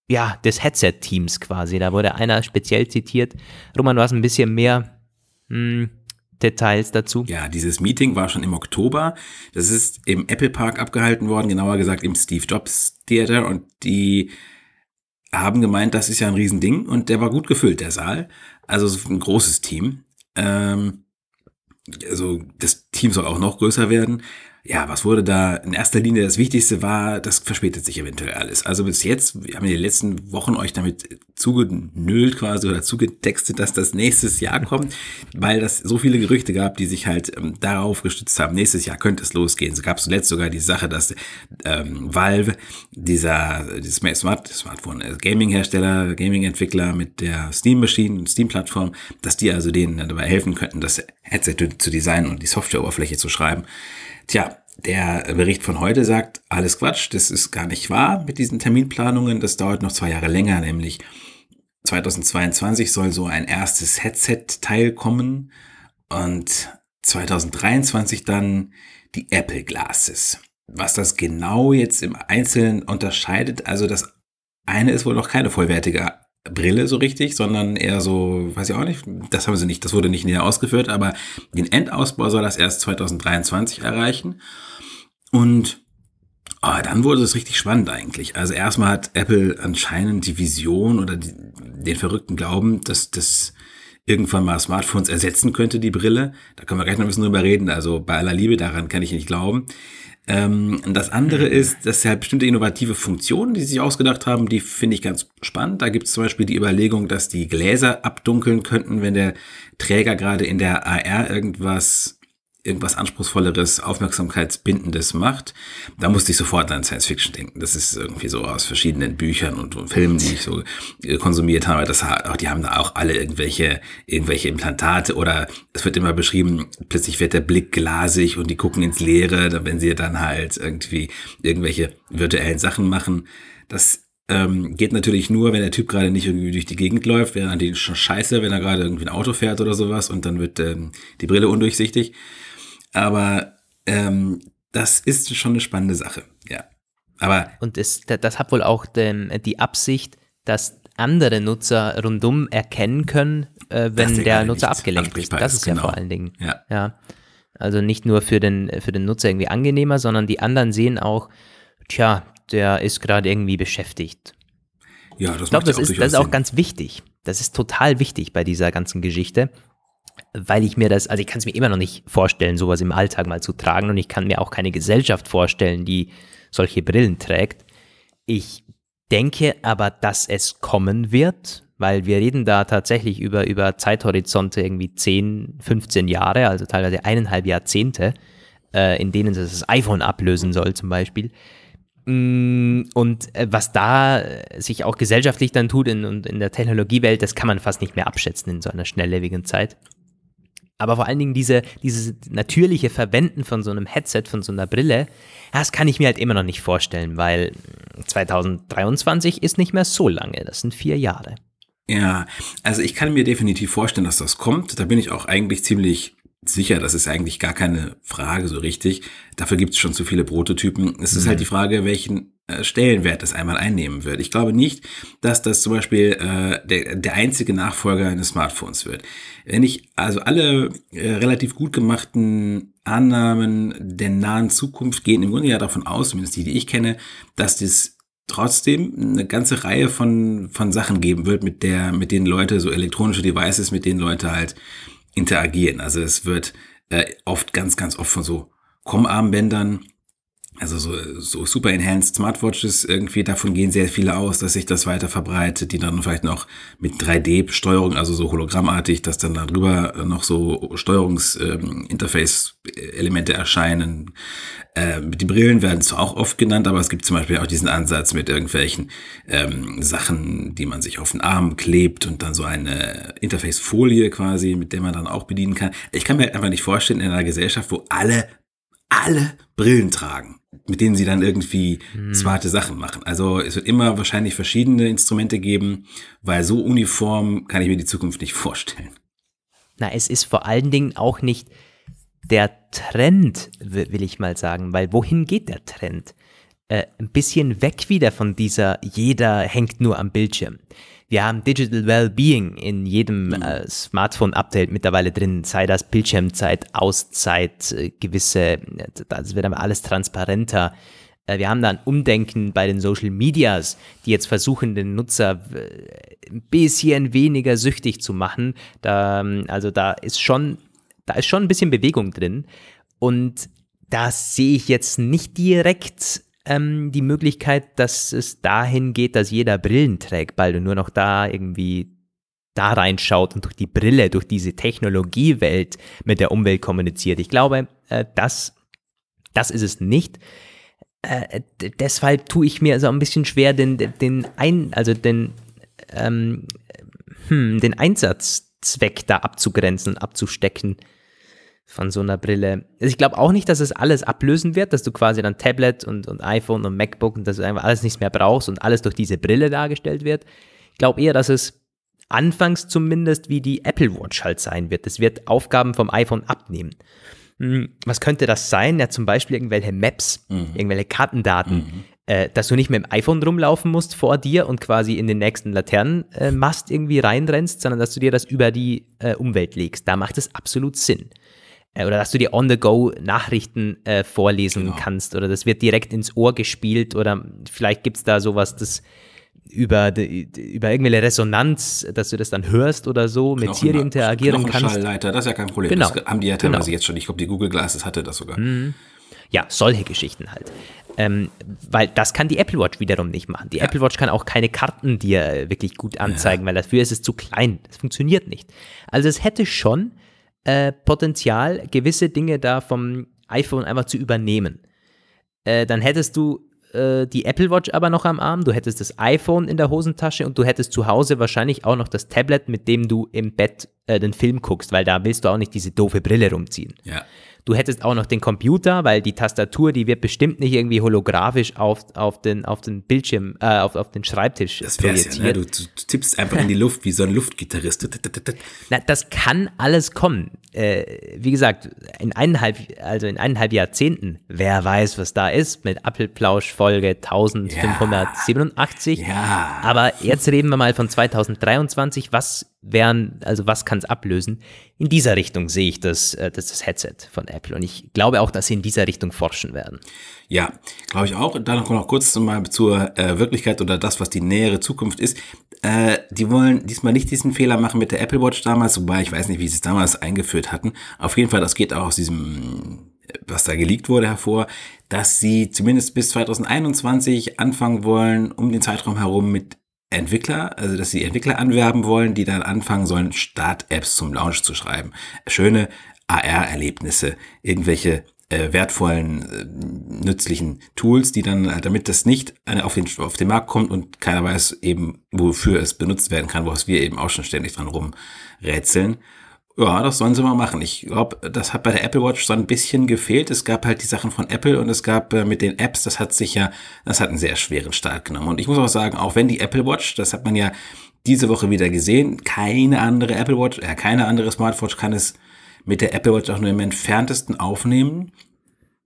ja, des Headset-Teams quasi. Da wurde einer speziell zitiert. Roman, du hast ein bisschen mehr hm, Details dazu.
Ja, dieses Meeting war schon im Oktober. Das ist im Apple Park abgehalten worden, genauer gesagt im Steve Jobs Theater und die haben gemeint, das ist ja ein Riesending und der war gut gefüllt, der Saal. Also so ein großes Team. Ähm, also das Team soll auch noch größer werden. Ja, was wurde da in erster Linie das Wichtigste war, das verspätet sich eventuell alles. Also bis jetzt, wir haben in den letzten Wochen euch damit zugenölt quasi oder zugetextet, dass das nächstes Jahr kommt, weil das so viele Gerüchte gab, die sich halt ähm, darauf gestützt haben, nächstes Jahr könnte es losgehen. Es gab zuletzt sogar die Sache, dass ähm, Valve, dieser dieses Smart Smartphone äh, Gaming-Hersteller, Gaming-Entwickler mit der Steam-Maschine, Steam-Plattform, dass die also denen dabei helfen könnten, das Headset zu designen und die Softwareoberfläche zu schreiben. Tja, der Bericht von heute sagt, alles Quatsch, das ist gar nicht wahr mit diesen Terminplanungen, das dauert noch zwei Jahre länger, nämlich 2022 soll so ein erstes Headset-Teil kommen und 2023 dann die Apple Glasses. Was das genau jetzt im Einzelnen unterscheidet, also das eine ist wohl noch keine vollwertige Brille so richtig, sondern eher so, weiß ich auch nicht, das haben sie nicht, das wurde nicht näher ausgeführt, aber den Endausbau soll das erst 2023 erreichen. Und oh, dann wurde es richtig spannend eigentlich. Also erstmal hat Apple anscheinend die Vision oder die, den verrückten Glauben, dass das irgendwann mal Smartphones ersetzen könnte, die Brille. Da können wir gleich noch ein bisschen drüber reden. Also bei aller Liebe, daran kann ich nicht glauben. Ähm, das andere ist, dass halt bestimmte innovative Funktionen, die sie sich ausgedacht haben, die finde ich ganz spannend. Da gibt es zum Beispiel die Überlegung, dass die Gläser abdunkeln könnten, wenn der Träger gerade in der AR irgendwas irgendwas anspruchsvolleres, aufmerksamkeitsbindendes macht, da musste ich sofort an Science Fiction denken. Das ist irgendwie so aus verschiedenen Büchern und, Filmen, die ich so äh, konsumiert habe. Das, hat- die haben da auch alle irgendwelche, irgendwelche Implantate oder es wird immer beschrieben, plötzlich wird der Blick glasig und die gucken ins Leere, wenn sie dann halt irgendwie irgendwelche virtuellen Sachen machen. Das ähm, geht natürlich nur, wenn der Typ gerade nicht irgendwie durch die Gegend läuft, wäre natürlich schon scheiße, wenn er gerade irgendwie ein Auto fährt oder sowas und dann wird ähm, die Brille undurchsichtig. Aber ähm, das ist schon eine spannende Sache, ja. Aber
Und das, das hat wohl auch den, die Absicht, dass andere Nutzer rundum erkennen können, äh, wenn
der
Nutzer abgelenkt ist. Das
ist,
ist ja
genau.
vor allen Dingen.
ja,
Ja. Also nicht nur für den, für den Nutzer irgendwie angenehmer, sondern die anderen sehen auch, tja, der ist gerade irgendwie beschäftigt.
ja, das
Ich glaube,
macht ja
das, ist, das ist auch ganz wichtig. Das ist total wichtig bei dieser ganzen Geschichte, weil ich mir das, also ich kann es mir immer noch nicht vorstellen, sowas im Alltag mal zu tragen und ich kann mir auch keine Gesellschaft vorstellen, die solche Brillen trägt. Ich denke aber, dass es kommen wird, weil wir reden da tatsächlich über, über Zeithorizonte irgendwie 10, 15 Jahre, also teilweise eineinhalb Jahrzehnte, äh, in denen es das iPhone ablösen soll zum Beispiel. Mm, Und äh, was da äh, sich auch gesellschaftlich dann tut in, in der Technologiewelt, das kann man fast nicht mehr abschätzen in so einer schnelllebigen Zeit. Aber vor allen Dingen diese, dieses natürliche Verwenden von so einem Headset, von so einer Brille, das kann ich mir halt immer noch nicht vorstellen, weil mm, 2023 ist nicht mehr so lange, das sind vier Jahre.
Ja, also ich kann mir definitiv vorstellen, dass das kommt. Da bin ich auch eigentlich ziemlich sicher, das ist eigentlich gar keine Frage so richtig. Dafür gibt es schon zu viele Prototypen. Es ist halt mhm. die Frage, welchen äh, Stellenwert das einmal einnehmen wird. Ich glaube nicht, dass das zum Beispiel äh, der, der einzige Nachfolger eines Smartphones wird. Wenn ich also alle äh, relativ gut gemachten Annahmen der nahen Zukunft gehen im Grunde ja davon aus, zumindest die, die ich kenne, dass das trotzdem eine ganze Reihe von, von Sachen geben wird, mit der, mit denen Leute, so elektronische Devices, mit denen Leute halt interagieren. Also es wird äh, oft, ganz, ganz oft von so Com-Armbändern also so, so super enhanced Smartwatches, irgendwie davon gehen sehr viele aus, dass sich das weiter verbreitet, die dann vielleicht noch mit 3D-Steuerung, also so hologrammartig, dass dann darüber noch so Steuerungsinterface-Elemente ähm, erscheinen. Äh, die Brillen werden zwar auch oft genannt, aber es gibt zum Beispiel auch diesen Ansatz mit irgendwelchen ähm, Sachen, die man sich auf den Arm klebt und dann so eine Interface-Folie quasi, mit der man dann auch bedienen kann. Ich kann mir einfach nicht vorstellen, in einer Gesellschaft, wo alle alle Brillen tragen mit denen sie dann irgendwie hm. smarte Sachen machen. Also es wird immer wahrscheinlich verschiedene Instrumente geben, weil so uniform kann ich mir die Zukunft nicht vorstellen.
Na, es ist vor allen Dingen auch nicht der Trend, will ich mal sagen, weil wohin geht der Trend? Äh, ein bisschen weg wieder von dieser, jeder hängt nur am Bildschirm. Wir haben Digital Wellbeing in jedem mhm. äh, Smartphone-Update mittlerweile drin, sei das Bildschirmzeit, Auszeit, äh, gewisse, das wird aber alles transparenter. Äh, wir haben da ein Umdenken bei den Social Medias, die jetzt versuchen, den Nutzer äh, ein bisschen weniger süchtig zu machen. Da, ähm, also da ist schon, da ist schon ein bisschen Bewegung drin. Und das sehe ich jetzt nicht direkt ähm, die Möglichkeit, dass es dahin geht, dass jeder Brillen trägt, bald und nur noch da irgendwie da reinschaut und durch die Brille, durch diese Technologiewelt mit der Umwelt kommuniziert. Ich glaube, äh, das, das ist es nicht. Äh, deshalb tue ich mir so ein bisschen schwer, den, den ein, also den, ähm, hm, den Einsatzzweck da abzugrenzen, abzustecken von so einer Brille. Also ich glaube auch nicht, dass es alles ablösen wird, dass du quasi dann Tablet und, und iPhone und MacBook und dass du einfach alles nichts mehr brauchst und alles durch diese Brille dargestellt wird. Ich glaube eher, dass es anfangs zumindest wie die Apple Watch halt sein wird. Es wird Aufgaben vom iPhone abnehmen. Hm, was könnte das sein? Ja, zum Beispiel irgendwelche Maps, mhm. irgendwelche Kartendaten, mhm. äh, dass du nicht mit dem iPhone rumlaufen musst vor dir und quasi in den nächsten Laternenmast äh, irgendwie reinrennst, sondern dass du dir das über die äh, Umwelt legst. Da macht es absolut Sinn. Äh, oder dass du dir on-the-go Nachrichten äh, vorlesen genau. kannst oder das wird direkt ins Ohr gespielt oder vielleicht gibt es da sowas, das über, über irgendwelche Resonanz, dass du das dann hörst oder so, mit Siri interagieren kannst.
Schallleiter, das ist ja kein Problem. Genau. Das haben die ja teilweise genau. jetzt schon. Ich glaube, die Google Glasses hatte das sogar. Mhm.
Ja, solche Geschichten halt. Ähm, weil das kann die Apple Watch wiederum nicht machen. Die ja. Apple Watch kann auch keine Karten dir wirklich gut anzeigen, ja. weil dafür ist es zu klein. Das funktioniert nicht. Also es hätte schon äh, Potenzial, gewisse Dinge da vom iPhone einfach zu übernehmen. Äh, dann hättest du äh, die Apple Watch aber noch am Arm, du hättest das iPhone in der Hosentasche und du hättest zu Hause wahrscheinlich auch noch das Tablet, mit dem du im Bett äh, den Film guckst, weil da willst du auch nicht diese doofe Brille rumziehen.
Ja.
Du hättest auch noch den Computer, weil die Tastatur, die wird bestimmt nicht irgendwie holographisch auf, auf, den, auf den Bildschirm, äh, auf, auf den Schreibtisch
das projiziert. Ja, ne? du, du, tippst einfach in die Luft wie so ein Luftgitarrist.
Na, das kann alles kommen. Äh, wie gesagt, in eineinhalb, also in eineinhalb Jahrzehnten, wer weiß, was da ist, mit Apfelplausch Folge 1587.
Ja. ja.
Aber jetzt reden wir mal von 2023. Was wären, also was kann es ablösen? In dieser Richtung sehe ich das, äh, das, das Headset von Apple. Und ich glaube auch, dass sie in dieser Richtung forschen werden.
Ja, glaube ich auch. Dann noch kurz mal zur äh, Wirklichkeit oder das, was die nähere Zukunft ist. Äh, die wollen diesmal nicht diesen Fehler machen mit der Apple Watch damals, wobei ich weiß nicht, wie sie es damals eingeführt hatten. Auf jeden Fall, das geht auch aus diesem, was da geleakt wurde, hervor, dass sie zumindest bis 2021 anfangen wollen, um den Zeitraum herum mit Entwickler, also dass sie Entwickler anwerben wollen, die dann anfangen sollen, Start-Apps zum Launch zu schreiben. Schöne AR-Erlebnisse, irgendwelche äh, wertvollen, äh, nützlichen Tools, die dann, äh, damit das nicht auf den, auf den Markt kommt und keiner weiß eben, wofür es benutzt werden kann, woraus wir eben auch schon ständig dran rumrätseln. Ja, das sollen sie mal machen. Ich glaube, das hat bei der Apple Watch so ein bisschen gefehlt. Es gab halt die Sachen von Apple und es gab äh, mit den Apps, das hat sich ja, das hat einen sehr schweren Start genommen. Und ich muss auch sagen, auch wenn die Apple Watch, das hat man ja diese Woche wieder gesehen, keine andere Apple Watch, äh, keine andere Smartwatch kann es mit der Apple Watch auch nur im entferntesten aufnehmen,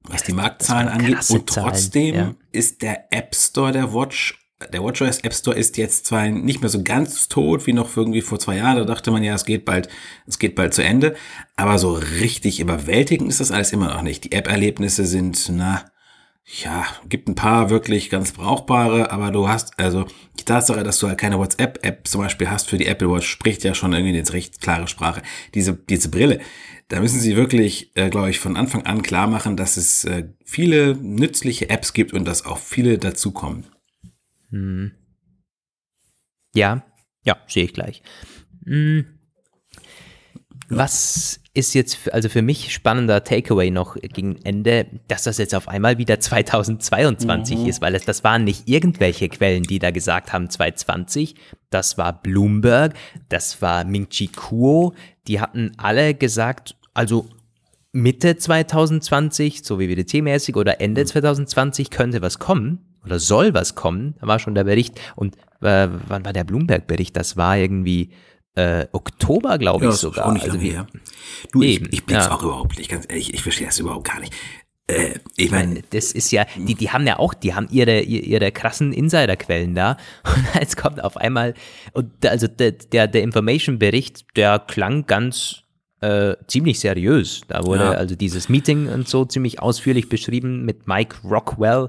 was die Marktzahlen angeht. Und trotzdem Zahlen, ja. ist der App Store der Watch der WatchOS App Store ist jetzt zwar nicht mehr so ganz tot wie noch irgendwie vor zwei Jahren. Da dachte man ja, es geht bald, es geht bald zu Ende. Aber so richtig überwältigend ist das alles immer noch nicht. Die App-Erlebnisse sind, na, ja, gibt ein paar wirklich ganz brauchbare, aber du hast, also die Tatsache, dass du halt keine WhatsApp-App zum Beispiel hast für die Apple Watch, spricht ja schon irgendwie eine recht klare Sprache. Diese, diese Brille, da müssen sie wirklich, äh, glaube ich, von Anfang an klar machen, dass es äh, viele nützliche Apps gibt und dass auch viele dazukommen.
Hm. Ja, ja, sehe ich gleich. Hm. Was ist jetzt also für mich spannender Takeaway noch gegen Ende, dass das jetzt auf einmal wieder 2022 mhm. ist, weil es, das waren nicht irgendwelche Quellen, die da gesagt haben 2020, das war Bloomberg, das war Ming Chi Kuo, die hatten alle gesagt, also Mitte 2020, so wie WDC-mäßig oder Ende 2020 mhm. könnte was kommen oder soll was kommen. Da war schon der Bericht. Und äh, wann war der Bloomberg-Bericht? Das war irgendwie äh, Oktober, glaube ich ja, sogar. Auch
nicht also wie, Du, eben, ich, ich blick's ja. auch überhaupt nicht. Ganz ehrlich, ich verstehe das überhaupt gar nicht.
Äh, ich meine, das ist ja, die, die haben ja auch, die haben ihre, ihre krassen Insiderquellen da. Und jetzt kommt auf einmal, und also der, der, der Information-Bericht, der klang ganz äh, ziemlich seriös. Da wurde ja. also dieses Meeting und so ziemlich ausführlich beschrieben mit Mike Rockwell,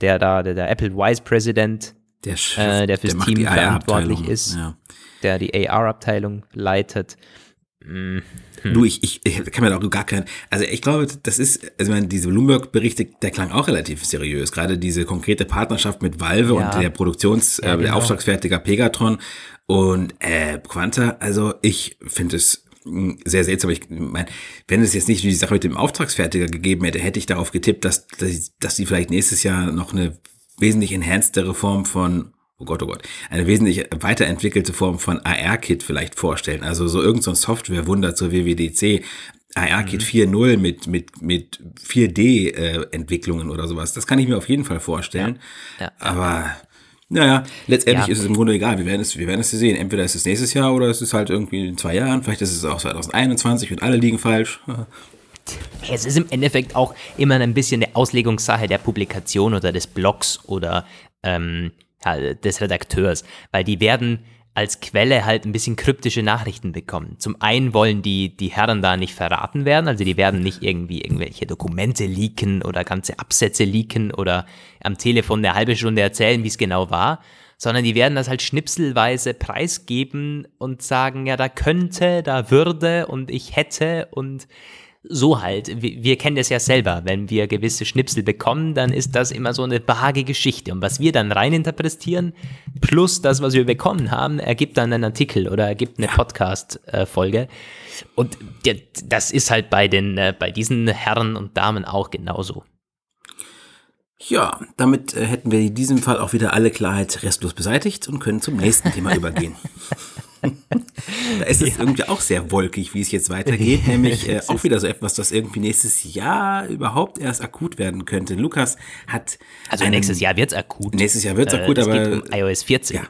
der da, der, der Apple Vice President,
der, Chef, äh,
der fürs der Team verantwortlich ist, ja. der die AR-Abteilung leitet.
Mhm. Du, ich, ich, ich kann mir da auch gar keinen, also ich glaube, das ist, also ich meine, diese Bloomberg-Berichte, der klang auch relativ seriös. Gerade diese konkrete Partnerschaft mit Valve ja. und der Produktions-, ja, äh, genau. der Auftragsfertiger Pegatron und äh, Quanta, also ich finde es sehr seltsam. Ich meine, wenn es jetzt nicht die Sache mit dem Auftragsfertiger gegeben hätte, hätte ich darauf getippt, dass, dass, dass sie vielleicht nächstes Jahr noch eine wesentlich enhancedere Form von oh Gott, oh Gott, eine wesentlich weiterentwickelte Form von AR-Kit vielleicht vorstellen. Also so irgendein so Software-Wunder zur WWDC. AR-Kit mhm. 4.0 mit, mit, mit 4D-Entwicklungen äh, oder sowas. Das kann ich mir auf jeden Fall vorstellen. Ja, ja. Aber naja, letztendlich ja. ist es im Grunde egal. Wir werden es, wir werden es sehen. Entweder ist es nächstes Jahr oder es ist halt irgendwie in zwei Jahren. Vielleicht ist es auch 2021 und alle liegen falsch.
Es ist im Endeffekt auch immer ein bisschen eine Auslegungssache der Publikation oder des Blogs oder ähm, des Redakteurs, weil die werden als Quelle halt ein bisschen kryptische Nachrichten bekommen. Zum einen wollen die, die Herren da nicht verraten werden, also die werden nicht irgendwie irgendwelche Dokumente leaken oder ganze Absätze leaken oder am Telefon eine halbe Stunde erzählen, wie es genau war, sondern die werden das halt schnipselweise preisgeben und sagen, ja, da könnte, da würde und ich hätte und so halt. Wir, wir kennen das ja selber. Wenn wir gewisse Schnipsel bekommen, dann ist das immer so eine vage Geschichte. Und was wir dann reininterpretieren, plus das, was wir bekommen haben, ergibt dann einen Artikel oder ergibt eine Podcast-Folge. Und das ist halt bei den, äh, bei diesen Herren und Damen auch genauso.
Ja, damit äh, hätten wir in diesem Fall auch wieder alle Klarheit restlos beseitigt und können zum nächsten Thema übergehen. da ist es ja. irgendwie auch sehr wolkig, wie es jetzt weitergeht, nämlich äh, auch wieder so etwas, das irgendwie nächstes Jahr überhaupt erst akut werden könnte. Lukas hat.
Also einen, nächstes Jahr wird es akut.
Nächstes Jahr wird es akut,
äh,
aber.
Es geht um iOS 14. Ja.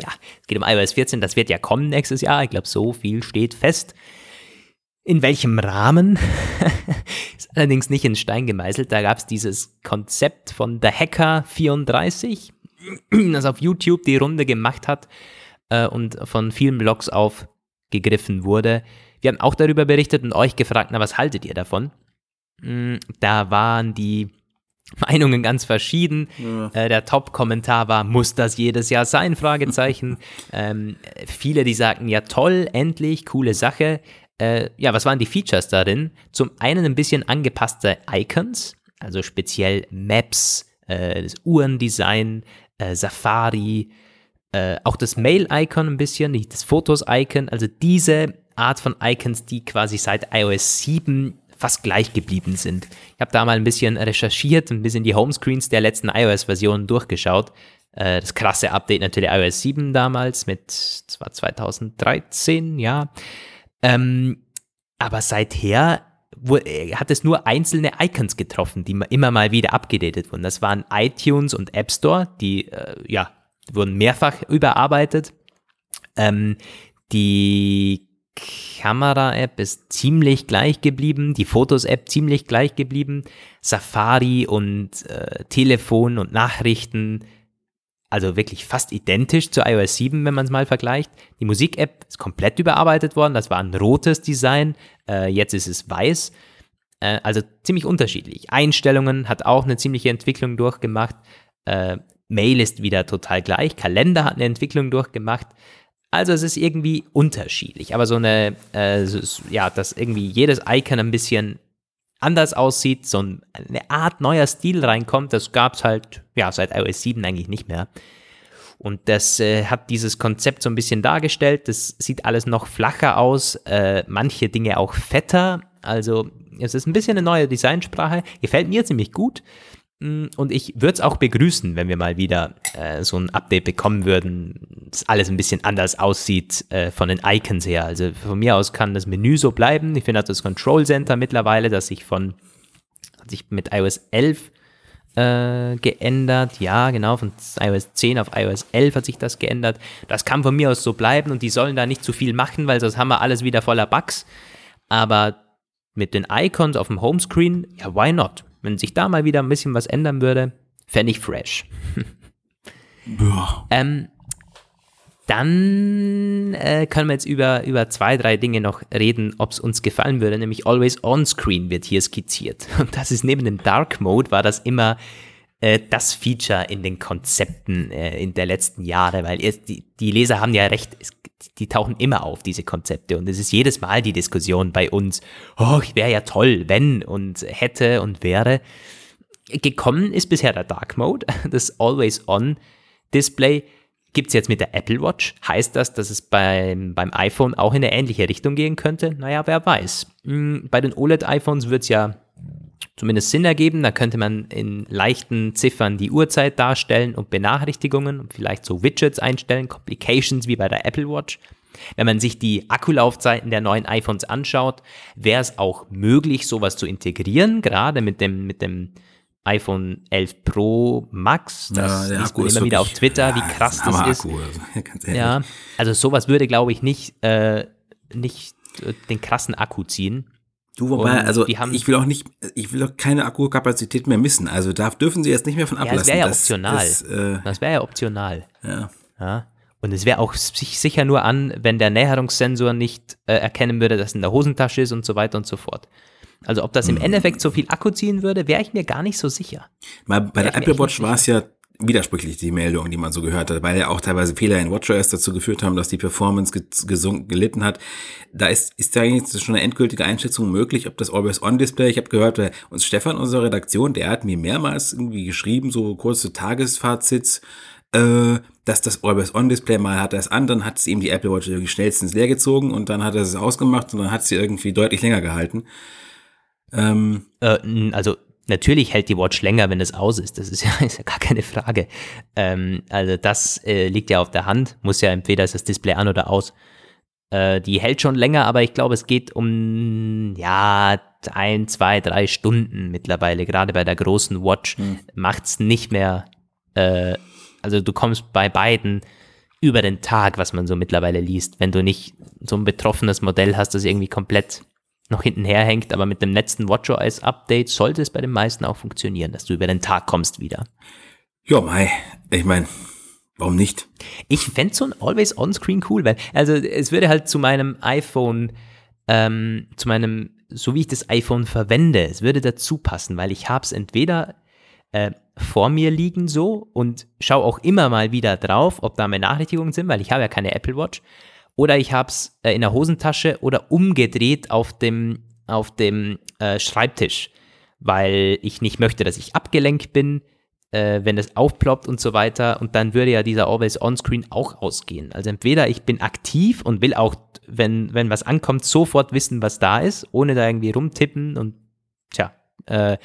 ja, es geht um iOS 14, das wird ja kommen nächstes Jahr. Ich glaube, so viel steht fest. In welchem Rahmen? ist allerdings nicht in Stein gemeißelt. Da gab es dieses Konzept von The Hacker 34, das auf YouTube die Runde gemacht hat äh, und von vielen Blogs aufgegriffen wurde. Wir haben auch darüber berichtet und euch gefragt, na, was haltet ihr davon? Mm, da waren die Meinungen ganz verschieden. Ja. Äh, der Top-Kommentar war, muss das jedes Jahr sein? Fragezeichen. ähm, viele, die sagten, ja toll, endlich, coole Sache. Äh, ja, was waren die Features darin? Zum einen ein bisschen angepasste Icons, also speziell Maps, äh, das Uhrendesign, äh, Safari, äh, auch das Mail-Icon ein bisschen, das Fotos-Icon, also diese Art von Icons, die quasi seit iOS 7 fast gleich geblieben sind. Ich habe da mal ein bisschen recherchiert, ein bisschen die Homescreens der letzten iOS-Versionen durchgeschaut. Äh, das krasse Update natürlich iOS 7 damals mit, das war 2013, ja. Ähm, aber seither äh, hat es nur einzelne Icons getroffen, die immer mal wieder abgedatet wurden. Das waren iTunes und App Store, die äh, ja wurden mehrfach überarbeitet. Ähm, die Kamera-App ist ziemlich gleich geblieben, die Fotos-App ziemlich gleich geblieben, Safari und äh, Telefon und Nachrichten, also wirklich fast identisch zu iOS 7, wenn man es mal vergleicht. Die Musik-App ist komplett überarbeitet worden, das war ein rotes Design, äh, jetzt ist es weiß, äh, also ziemlich unterschiedlich. Einstellungen hat auch eine ziemliche Entwicklung durchgemacht, äh, Mail ist wieder total gleich, Kalender hat eine Entwicklung durchgemacht, also es ist irgendwie unterschiedlich, aber so eine, äh, so, ja, dass irgendwie jedes Icon ein bisschen anders aussieht, so eine Art neuer Stil reinkommt, das gab es halt, ja, seit iOS 7 eigentlich nicht mehr. Und das äh, hat dieses Konzept so ein bisschen dargestellt. Das sieht alles noch flacher aus, äh, manche Dinge auch fetter. Also es ist ein bisschen eine neue Designsprache. Gefällt mir ziemlich gut. Und ich würde es auch begrüßen, wenn wir mal wieder äh, so ein Update bekommen würden, dass alles ein bisschen anders aussieht äh, von den Icons her. Also von mir aus kann das Menü so bleiben. Ich finde das Control Center mittlerweile, das sich von, hat sich mit iOS 11 äh, geändert. Ja, genau, von iOS 10 auf iOS 11 hat sich das geändert. Das kann von mir aus so bleiben und die sollen da nicht zu viel machen, weil sonst haben wir alles wieder voller Bugs. Aber mit den Icons auf dem Homescreen, ja, why not? Wenn sich da mal wieder ein bisschen was ändern würde, fände ich fresh. ähm, dann äh, können wir jetzt über, über zwei, drei Dinge noch reden, ob es uns gefallen würde, nämlich Always On-Screen wird hier skizziert. Und das ist neben dem Dark Mode, war das immer äh, das Feature in den Konzepten äh, in der letzten Jahre, weil die, die Leser haben ja recht, es, die tauchen immer auf, diese Konzepte. Und es ist jedes Mal die Diskussion bei uns, oh, wäre ja toll, wenn und hätte und wäre. Gekommen ist bisher der Dark Mode, das Always-On-Display. Gibt es jetzt mit der Apple Watch? Heißt das, dass es beim, beim iPhone auch in eine ähnliche Richtung gehen könnte? Naja, wer weiß. Hm, bei den OLED-iPhones wird es ja zumindest Sinn ergeben. Da könnte man in leichten Ziffern die Uhrzeit darstellen und Benachrichtigungen und vielleicht so Widgets einstellen, Complications wie bei der Apple Watch. Wenn man sich die Akkulaufzeiten der neuen iPhones anschaut, wäre es auch möglich, sowas zu integrieren, gerade mit dem, mit dem iPhone 11 Pro Max. Das ja, liest man immer wieder auf Twitter, ja, wie krass das, ist. Akku, also, ja, also sowas würde, glaube ich, nicht, äh, nicht äh, den krassen Akku ziehen.
Du, wobei, und also ich will auch nicht, ich will auch keine Akkukapazität mehr missen. Also da dürfen sie jetzt nicht mehr von ablassen.
Ja, das wäre ja optional. Das, äh, das wäre ja optional.
Ja.
ja. Und es wäre auch sich sicher nur an, wenn der Näherungssensor nicht äh, erkennen würde, dass es in der Hosentasche ist und so weiter und so fort. Also ob das im hm. Endeffekt so viel Akku ziehen würde, wäre ich mir gar nicht so sicher.
Mal bei der Apple Watch war es ja widersprüchlich, die Meldung, die man so gehört hat, weil ja auch teilweise Fehler in WatchOS dazu geführt haben, dass die Performance gesunken, gelitten hat. Da ist, ist da jetzt schon eine endgültige Einschätzung möglich, ob das Always-On-Display, ich habe gehört, weil uns Stefan, unserer Redaktion, der hat mir mehrmals irgendwie geschrieben, so kurze Tagesfazits, äh, dass das Always-On-Display mal hat er es an, dann hat es ihm die Apple Watch irgendwie schnellstens leer gezogen und dann hat er es ausgemacht und dann hat sie irgendwie deutlich länger gehalten.
Ähm, äh, also Natürlich hält die Watch länger, wenn es aus ist. Das ist ja, ist ja gar keine Frage. Ähm, also das äh, liegt ja auf der Hand. Muss ja entweder ist das Display an oder aus. Äh, die hält schon länger, aber ich glaube, es geht um ja ein, zwei, drei Stunden mittlerweile. Gerade bei der großen Watch hm. macht es nicht mehr. Äh, also du kommst bei beiden über den Tag, was man so mittlerweile liest. Wenn du nicht so ein betroffenes Modell hast, das irgendwie komplett noch hinten herhängt, aber mit dem letzten WatchOS-Update sollte es bei den meisten auch funktionieren, dass du über den Tag kommst wieder.
Ja, Mai, ich meine, warum nicht?
Ich fände so ein Always-On-Screen cool, weil, also es würde halt zu meinem iPhone, ähm, zu meinem, so wie ich das iPhone verwende, es würde dazu passen, weil ich habe es entweder äh, vor mir liegen so und schaue auch immer mal wieder drauf, ob da Benachrichtigungen sind, weil ich habe ja keine Apple Watch oder ich habe es äh, in der Hosentasche oder umgedreht auf dem, auf dem äh, Schreibtisch, weil ich nicht möchte, dass ich abgelenkt bin, äh, wenn es aufploppt und so weiter. Und dann würde ja dieser Always-On-Screen auch ausgehen. Also entweder ich bin aktiv und will auch, wenn, wenn was ankommt, sofort wissen, was da ist, ohne da irgendwie rumtippen und tja, äh,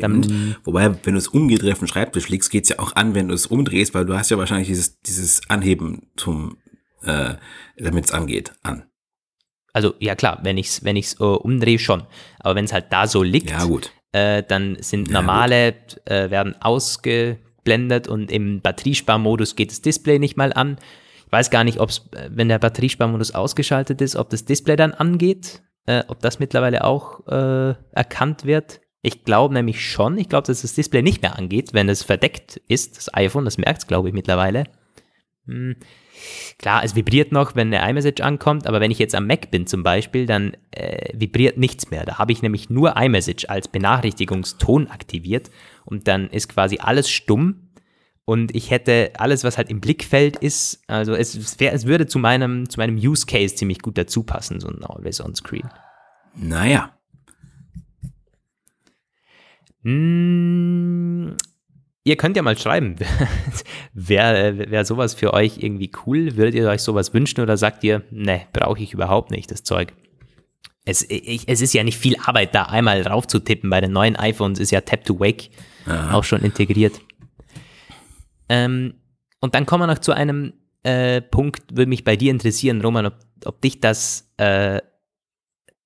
dann, Wobei, wenn du es umgedreht auf den Schreibtisch legst, geht es ja auch an, wenn du es umdrehst, weil du hast ja wahrscheinlich dieses, dieses Anheben zum äh, damit es angeht, an.
Also ja klar, wenn ich es wenn ich's, äh, umdrehe schon. Aber wenn es halt da so liegt,
ja, gut.
Äh, dann sind normale, ja, äh, werden ausgeblendet und im Batteriesparmodus geht das Display nicht mal an. weiß gar nicht, ob es, wenn der Batteriesparmodus ausgeschaltet ist, ob das Display dann angeht, äh, ob das mittlerweile auch äh, erkannt wird. Ich glaube nämlich schon. Ich glaube, dass das Display nicht mehr angeht, wenn es verdeckt ist, das iPhone. Das merkt es, glaube ich, mittlerweile. Hm. Klar, es vibriert noch, wenn eine iMessage ankommt, aber wenn ich jetzt am Mac bin zum Beispiel, dann äh, vibriert nichts mehr. Da habe ich nämlich nur iMessage als Benachrichtigungston aktiviert und dann ist quasi alles stumm und ich hätte alles, was halt im Blickfeld ist, also es, es, wär, es würde zu meinem, zu meinem Use Case ziemlich gut dazu passen, so ein Always On Screen.
Naja.
Hm, ihr könnt ja mal schreiben, wäre wär sowas für euch irgendwie cool? Würdet ihr euch sowas wünschen oder sagt ihr, ne, brauche ich überhaupt nicht, das Zeug? Es, ich, es ist ja nicht viel Arbeit, da einmal drauf zu tippen. Bei den neuen iPhones ist ja Tap to Wake Aha. auch schon integriert. Ähm, und dann kommen wir noch zu einem äh, Punkt, würde mich bei dir interessieren, Roman, ob, ob dich das äh,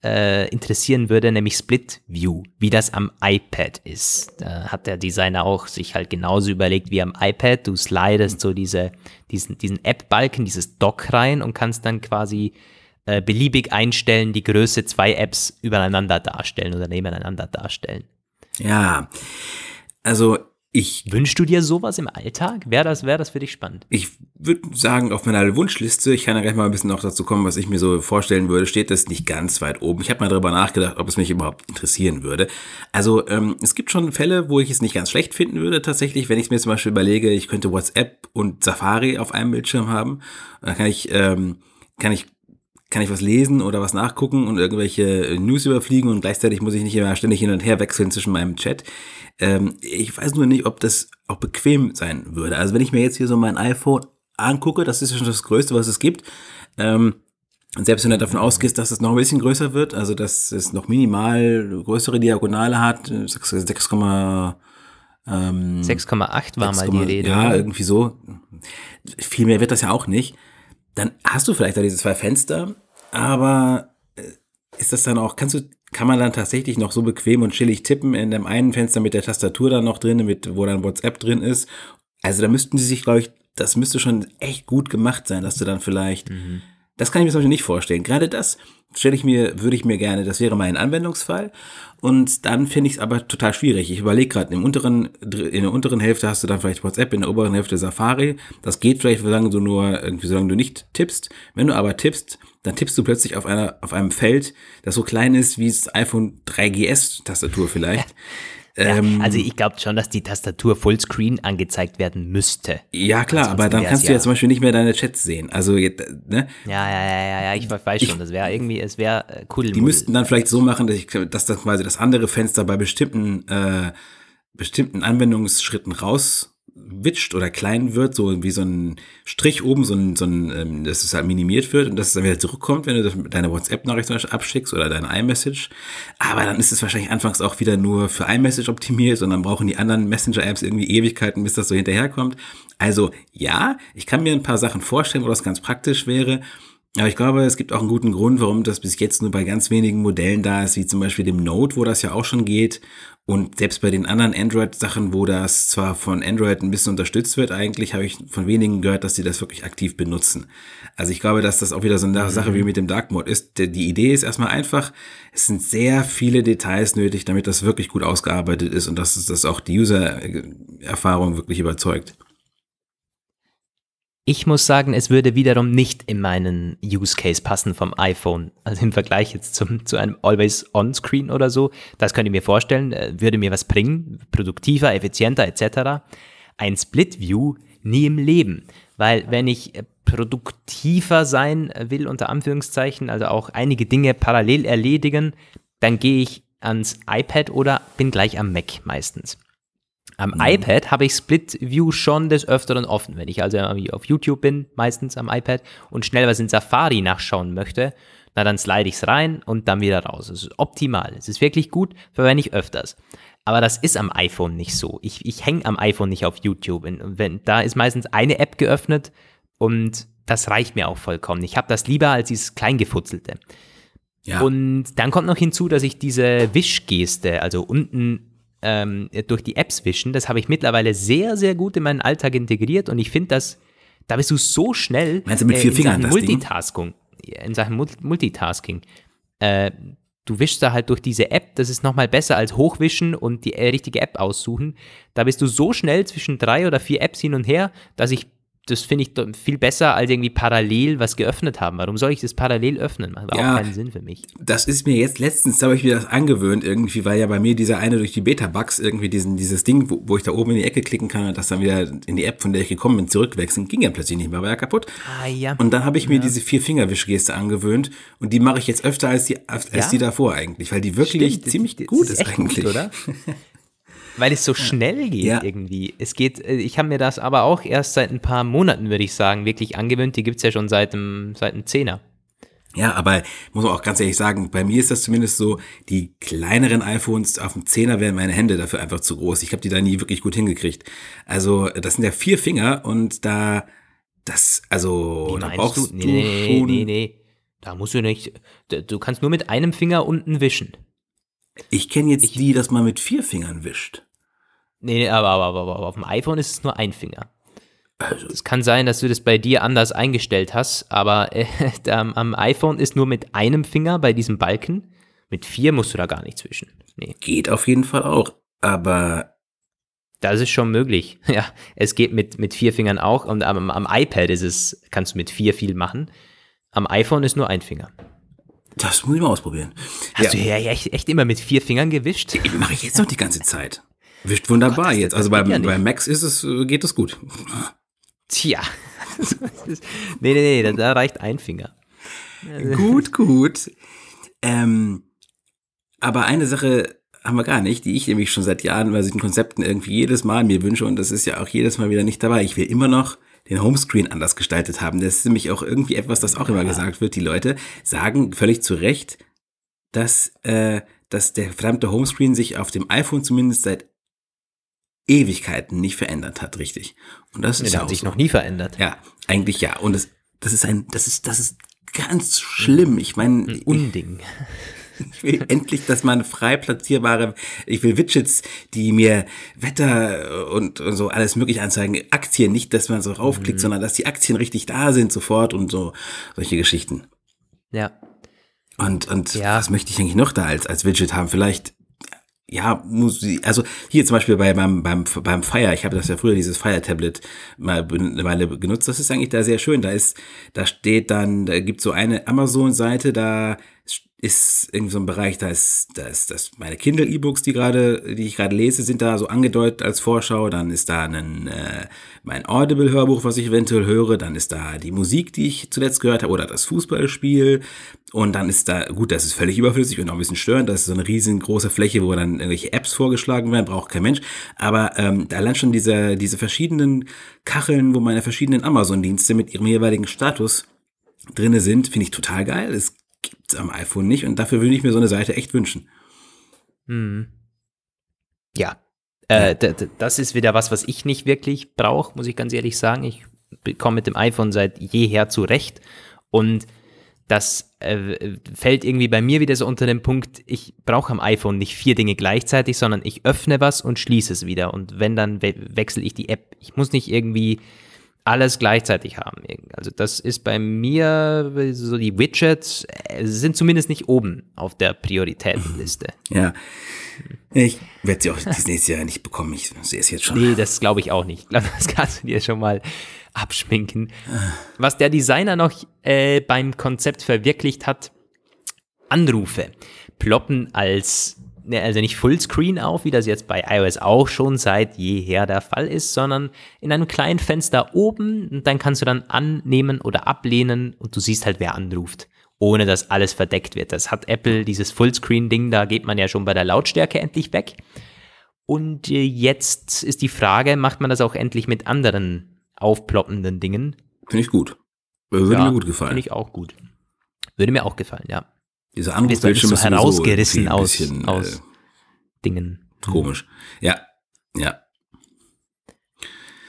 äh, interessieren würde, nämlich Split View, wie das am iPad ist. Da hat der Designer auch sich halt genauso überlegt wie am iPad. Du slidest so diese, diesen, diesen App-Balken, dieses Dock rein und kannst dann quasi äh, beliebig einstellen, die Größe zwei Apps übereinander darstellen oder nebeneinander darstellen.
Ja, also ich,
Wünschst du dir sowas im Alltag? Wäre das, wär das für dich spannend?
Ich würde sagen, auf meiner Wunschliste, ich kann ja gleich mal ein bisschen noch dazu kommen, was ich mir so vorstellen würde, steht das nicht ganz weit oben. Ich habe mal darüber nachgedacht, ob es mich überhaupt interessieren würde. Also ähm, es gibt schon Fälle, wo ich es nicht ganz schlecht finden würde, tatsächlich, wenn ich mir zum Beispiel überlege, ich könnte WhatsApp und Safari auf einem Bildschirm haben. Dann kann ich, ähm, kann ich kann ich was lesen oder was nachgucken und irgendwelche News überfliegen und gleichzeitig muss ich nicht immer ständig hin und her wechseln zwischen meinem Chat. Ähm, ich weiß nur nicht, ob das auch bequem sein würde. Also wenn ich mir jetzt hier so mein iPhone angucke, das ist ja schon das Größte, was es gibt. Ähm, selbst wenn du davon ausgehst, dass es noch ein bisschen größer wird, also dass es noch minimal größere Diagonale hat, 6, 6,
ähm, 6,8 war 6, mal die Rede.
Ja, irgendwie so. Viel mehr wird das ja auch nicht. Dann hast du vielleicht da diese zwei Fenster, aber äh, ist das dann auch, kannst du kann man dann tatsächlich noch so bequem und chillig tippen in dem einen Fenster mit der Tastatur dann noch drin, mit, wo dann WhatsApp drin ist. Also da müssten sie sich, glaube ich, das müsste schon echt gut gemacht sein, dass du dann vielleicht, mhm. Das kann ich mir zum Beispiel nicht vorstellen. Gerade das stelle ich mir, würde ich mir gerne, das wäre mein Anwendungsfall. Und dann finde ich es aber total schwierig. Ich überlege gerade, im unteren, in der unteren Hälfte hast du dann vielleicht WhatsApp, in der oberen Hälfte Safari. Das geht vielleicht, solange du nur, irgendwie, solange du nicht tippst. Wenn du aber tippst, dann tippst du plötzlich auf einer, auf einem Feld, das so klein ist wie das iPhone 3GS Tastatur vielleicht.
Ja, ähm, also ich glaube schon, dass die Tastatur Fullscreen angezeigt werden müsste.
Ja klar, aber dann kannst du ja, zum Beispiel nicht mehr deine Chats sehen. Also ne?
Ja, ja, ja, ja, ja ich weiß schon, das wäre irgendwie, es wäre äh, cool.
Die müssten dann vielleicht so machen, dass, ich, dass dann quasi das andere Fenster bei bestimmten äh, bestimmten Anwendungsschritten raus witscht oder klein wird, so wie so ein Strich oben, so ein, so ein ähm, dass es halt minimiert wird und dass es dann wieder zurückkommt, wenn du deine WhatsApp-Nachricht zum Beispiel abschickst oder deine iMessage. Aber dann ist es wahrscheinlich anfangs auch wieder nur für iMessage optimiert und dann brauchen die anderen Messenger-Apps irgendwie Ewigkeiten, bis das so hinterherkommt. Also ja, ich kann mir ein paar Sachen vorstellen, wo das ganz praktisch wäre. Aber ich glaube, es gibt auch einen guten Grund, warum das bis jetzt nur bei ganz wenigen Modellen da ist, wie zum Beispiel dem Note, wo das ja auch schon geht. Und selbst bei den anderen Android-Sachen, wo das zwar von Android ein bisschen unterstützt wird, eigentlich habe ich von wenigen gehört, dass sie das wirklich aktiv benutzen. Also ich glaube, dass das auch wieder so eine mhm. Sache wie mit dem Dark Mode ist. Die Idee ist erstmal einfach, es sind sehr viele Details nötig, damit das wirklich gut ausgearbeitet ist und dass das auch die User-Erfahrung wirklich überzeugt.
Ich muss sagen, es würde wiederum nicht in meinen Use Case passen vom iPhone. Also im Vergleich jetzt zum, zu einem Always-On-Screen oder so. Das könnte ich mir vorstellen, äh, würde mir was bringen. Produktiver, effizienter etc. Ein Split View nie im Leben. Weil wenn ich äh, produktiver sein will, unter Anführungszeichen, also auch einige Dinge parallel erledigen, dann gehe ich ans iPad oder bin gleich am Mac meistens. Am mhm. iPad habe ich Split View schon des Öfteren offen. Wenn ich also auf YouTube bin, meistens am iPad, und schnell was in Safari nachschauen möchte, na dann slide ich es rein und dann wieder raus. Es ist optimal. Es ist wirklich gut, verwende ich öfters. Aber das ist am iPhone nicht so. Ich, ich hänge am iPhone nicht auf YouTube. Und wenn, da ist meistens eine App geöffnet und das reicht mir auch vollkommen. Ich habe das lieber als dieses Kleingefutzelte. Ja. Und dann kommt noch hinzu, dass ich diese Wischgeste, also unten ähm, durch die Apps wischen, das habe ich mittlerweile sehr, sehr gut in meinen Alltag integriert und ich finde das Da bist du so schnell
Meinst du mit vier
in
Fingern
Sachen? Multitasking. In Sachen Mul- Multitasking. Äh, du wischst da halt durch diese App, das ist nochmal besser als hochwischen und die äh, richtige App aussuchen. Da bist du so schnell zwischen drei oder vier Apps hin und her, dass ich, das finde ich viel besser als irgendwie parallel was geöffnet haben. Warum soll ich das parallel öffnen? Macht
Ja.
auch keinen Sinn für mich.
Das ist mir jetzt letztens, da habe ich mir das angewöhnt irgendwie, weil ja bei mir dieser eine durch die Beta-Bugs irgendwie diesen, dieses Ding, wo, wo ich da oben in die Ecke klicken kann und das dann wieder in die App, von der ich gekommen bin, zurückwechseln, ging ja plötzlich nicht mehr, war ja kaputt.
Ah ja.
Und dann habe ich mir diese Vier-Finger-Wischgeste angewöhnt und die mache ich jetzt öfter als die, als
Ja?
die davor eigentlich, weil die wirklich
Stimmt,
ziemlich gut
das
ist,
echt
eigentlich.
Gut, oder? Weil es so schnell geht
Ja.
irgendwie. Es geht, äh, ich habe mir das aber auch erst seit ein paar Monaten, würde ich sagen, wirklich angewöhnt. Die gibt es ja schon seit dem, seit dem Zehner.
Ja, aber muss man auch ganz ehrlich sagen, bei mir ist das zumindest so, die kleineren iPhones auf dem 10er wären meine Hände dafür einfach zu groß. Ich habe die da nie wirklich gut hingekriegt. Also, das sind ja vier Finger und da, das, also,
Wie
da brauchst
du?
du,
Nee, nee,
schon,
nee, nee. Da musst du nicht. Du kannst nur mit einem Finger unten wischen.
ich kenne jetzt die, dass man mit vier Fingern wischt.
Nee, nee, aber, aber, aber, aber auf dem iPhone ist es nur ein Finger.
Also,
Es kann sein, dass du das bei dir anders eingestellt hast, aber äh, am, am iPhone ist nur mit einem Finger bei diesem Balken. Mit vier musst du da gar nicht zwischen. Nee.
geht auf jeden Fall auch, aber
Das ist schon möglich. Ja, es geht mit, mit vier Fingern auch. Und am, am iPad ist es, kannst du mit vier viel machen. Am iPhone ist nur ein Finger.
das muss ich mal ausprobieren.
Hast du ja echt, echt immer mit vier Fingern gewischt?
Mache ich jetzt noch die ganze Zeit. Wischt wunderbar
das-
jetzt. Also beim,
ja
beim Max ist es, äh, geht es gut.
Tja. Nee, nee, nee, da, da reicht ein Finger.
gut, gut. Ähm, aber eine Sache haben wir gar nicht, die ich nämlich schon seit Jahren bei solchen Konzepten irgendwie jedes Mal mir wünsche und das ist ja auch jedes Mal wieder nicht dabei. Ich will immer noch den Homescreen anders gestaltet haben. Das ist nämlich auch irgendwie etwas, das auch immer gesagt wird. Die Leute sagen völlig zu Recht, dass, äh, dass der verdammte Homescreen sich auf dem iPhone zumindest seit Ewigkeiten nicht verändert hat, richtig. Und das ist
Der
ja
hat sich
so.
noch nie verändert.
Ja, eigentlich ja. Und das, das ist ein, das ist, das ist ganz schlimm. Ich meine,
Ein Unding.
ich will endlich, dass man frei platzierbare, ich will Widgets, die mir Wetter und, und so alles mögliche anzeigen. Aktien, nicht, dass man so raufklickt, sondern dass die Aktien richtig da sind sofort und so, solche Geschichten.
Ja.
Und, und
Ja.
was möchte ich eigentlich noch da als, als Widget haben? Vielleicht, ja, Musik, also hier zum Beispiel bei, beim, beim, beim Fire, ich habe das ja früher, dieses Fire-Tablet mal eine Weile genutzt, das ist eigentlich da sehr schön. Da ist, da steht dann, da gibt so eine Amazon-Seite, da ist irgendwie so ein Bereich, da ist, da ist das meine Kindle-E-Books, die gerade, die ich gerade lese, sind da so angedeutet als Vorschau. Dann ist da ein, äh, mein Audible-Hörbuch, was ich eventuell höre. Dann ist da die Musik, die ich zuletzt gehört habe, oder das Fußballspiel. Und dann ist da, gut, das ist völlig überflüssig und auch ein bisschen störend. Das ist so eine riesengroße Fläche, wo dann irgendwelche Apps vorgeschlagen werden, braucht kein Mensch. Aber ähm, allein schon diese, diese verschiedenen Kacheln, wo meine verschiedenen Amazon-Dienste mit ihrem jeweiligen Status drinne sind, finde ich total geil. Es gibt's am iPhone nicht und dafür würde ich mir so eine Seite echt wünschen.
Hm. Ja. Äh, das ist wieder was, was ich nicht wirklich brauche, muss ich ganz ehrlich sagen. Ich komme mit dem iPhone seit jeher zurecht und das äh, fällt irgendwie bei mir wieder so unter den Punkt, ich brauche am iPhone nicht vier Dinge gleichzeitig, sondern ich öffne was und schließe es wieder. Und wenn, dann we wechsle ich die App. Ich muss nicht irgendwie alles gleichzeitig haben. Also das ist bei mir so die Widgets äh, sind zumindest nicht oben auf der Prioritätenliste.
Ja. Ich werde sie auch dieses nächste Jahr nicht bekommen. Ich sehe es jetzt schon.
Nee, das glaube ich auch nicht. Ich glaube, das kannst du dir schon mal abschminken. Was der Designer noch äh, beim Konzept verwirklicht hat, Anrufe ploppen als, also nicht Fullscreen auf, wie das jetzt bei iOS auch schon seit jeher der Fall ist, sondern in einem kleinen Fenster oben und dann kannst du dann annehmen oder ablehnen und du siehst halt, wer anruft, ohne dass alles verdeckt wird. Das hat Apple, dieses Fullscreen-Ding, da geht man ja schon bei der Lautstärke endlich weg. Und äh, jetzt ist die Frage, macht man das auch endlich mit anderen aufploppenden Dingen?
Finde ich gut. Würde
Ja,
mir gut
Finde
gefallen.
ich auch gut. Würde mir auch gefallen, ja.
Diese
Bist du nicht
Anrufbildschirme
so
ist sowieso
herausgerissen aus,
bisschen,
aus
äh,
Dingen.
komisch. Ja, ja.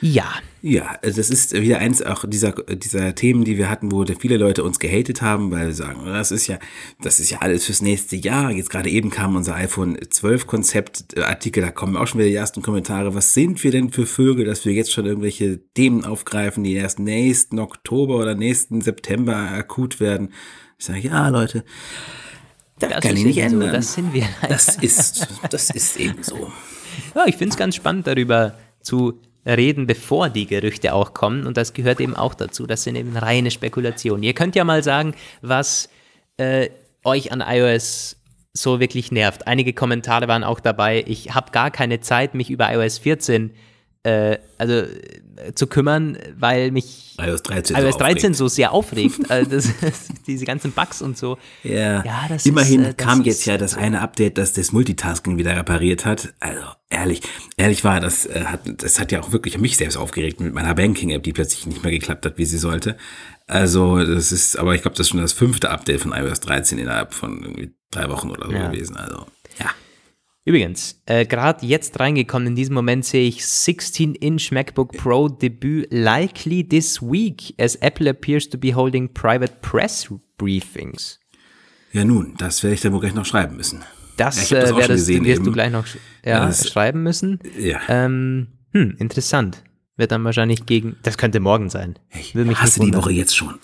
Ja.
Ja, das ist wieder eins auch dieser, dieser Themen, die wir hatten, wo viele Leute uns gehatet haben, weil sie sagen, das ist ja, das ist ja alles fürs nächste Jahr. Jetzt gerade eben kam unser iPhone 12 Konzeptartikel, da kommen auch schon wieder die ersten Kommentare. Was sind wir denn für Vögel, dass wir jetzt schon irgendwelche Themen aufgreifen, die erst nächsten Oktober oder nächsten September akut werden? Ich sage, ja, Leute, das, das kann ich nicht ändern.
So, das sind wir.
Das ist, das ist eben so.
Ja, ich finde es ganz spannend, darüber zu reden, bevor die Gerüchte auch kommen. Und das gehört eben auch dazu. Das sind eben reine Spekulationen. Ihr könnt ja mal sagen, was äh, euch an iOS so wirklich nervt. Einige Kommentare waren auch dabei. Ich habe gar keine Zeit, mich über iOS 14 äh, also äh, zu kümmern, weil mich
iOS 13,
iOS so, 13 so sehr aufregt. also das, diese ganzen Bugs und so.
Ja, ja das immerhin ist, äh, kam jetzt ja das eine Update, das das Multitasking wieder repariert hat. Also ehrlich, ehrlich war, das äh, hat, das hat ja auch wirklich mich selbst aufgeregt mit meiner Banking-App, die plötzlich nicht mehr geklappt hat, wie sie sollte. Also das ist, aber ich glaube, das ist schon das fünfte Update von iOS 13 innerhalb von irgendwie drei Wochen oder so ja. gewesen. Also ja.
Übrigens, äh, gerade jetzt reingekommen, in diesem Moment sehe ich 16-inch MacBook Pro Debut likely this week, as Apple appears to be holding private press briefings.
Ja nun, das werde ich dann wohl gleich noch schreiben müssen.
Das, ja, das, äh, das wirst eben. du gleich noch ja, das, schreiben müssen.
Ja.
Ähm, hm, interessant. Wird dann wahrscheinlich gegen, das könnte morgen sein.
Ich würde mich hasse die Woche jetzt schon.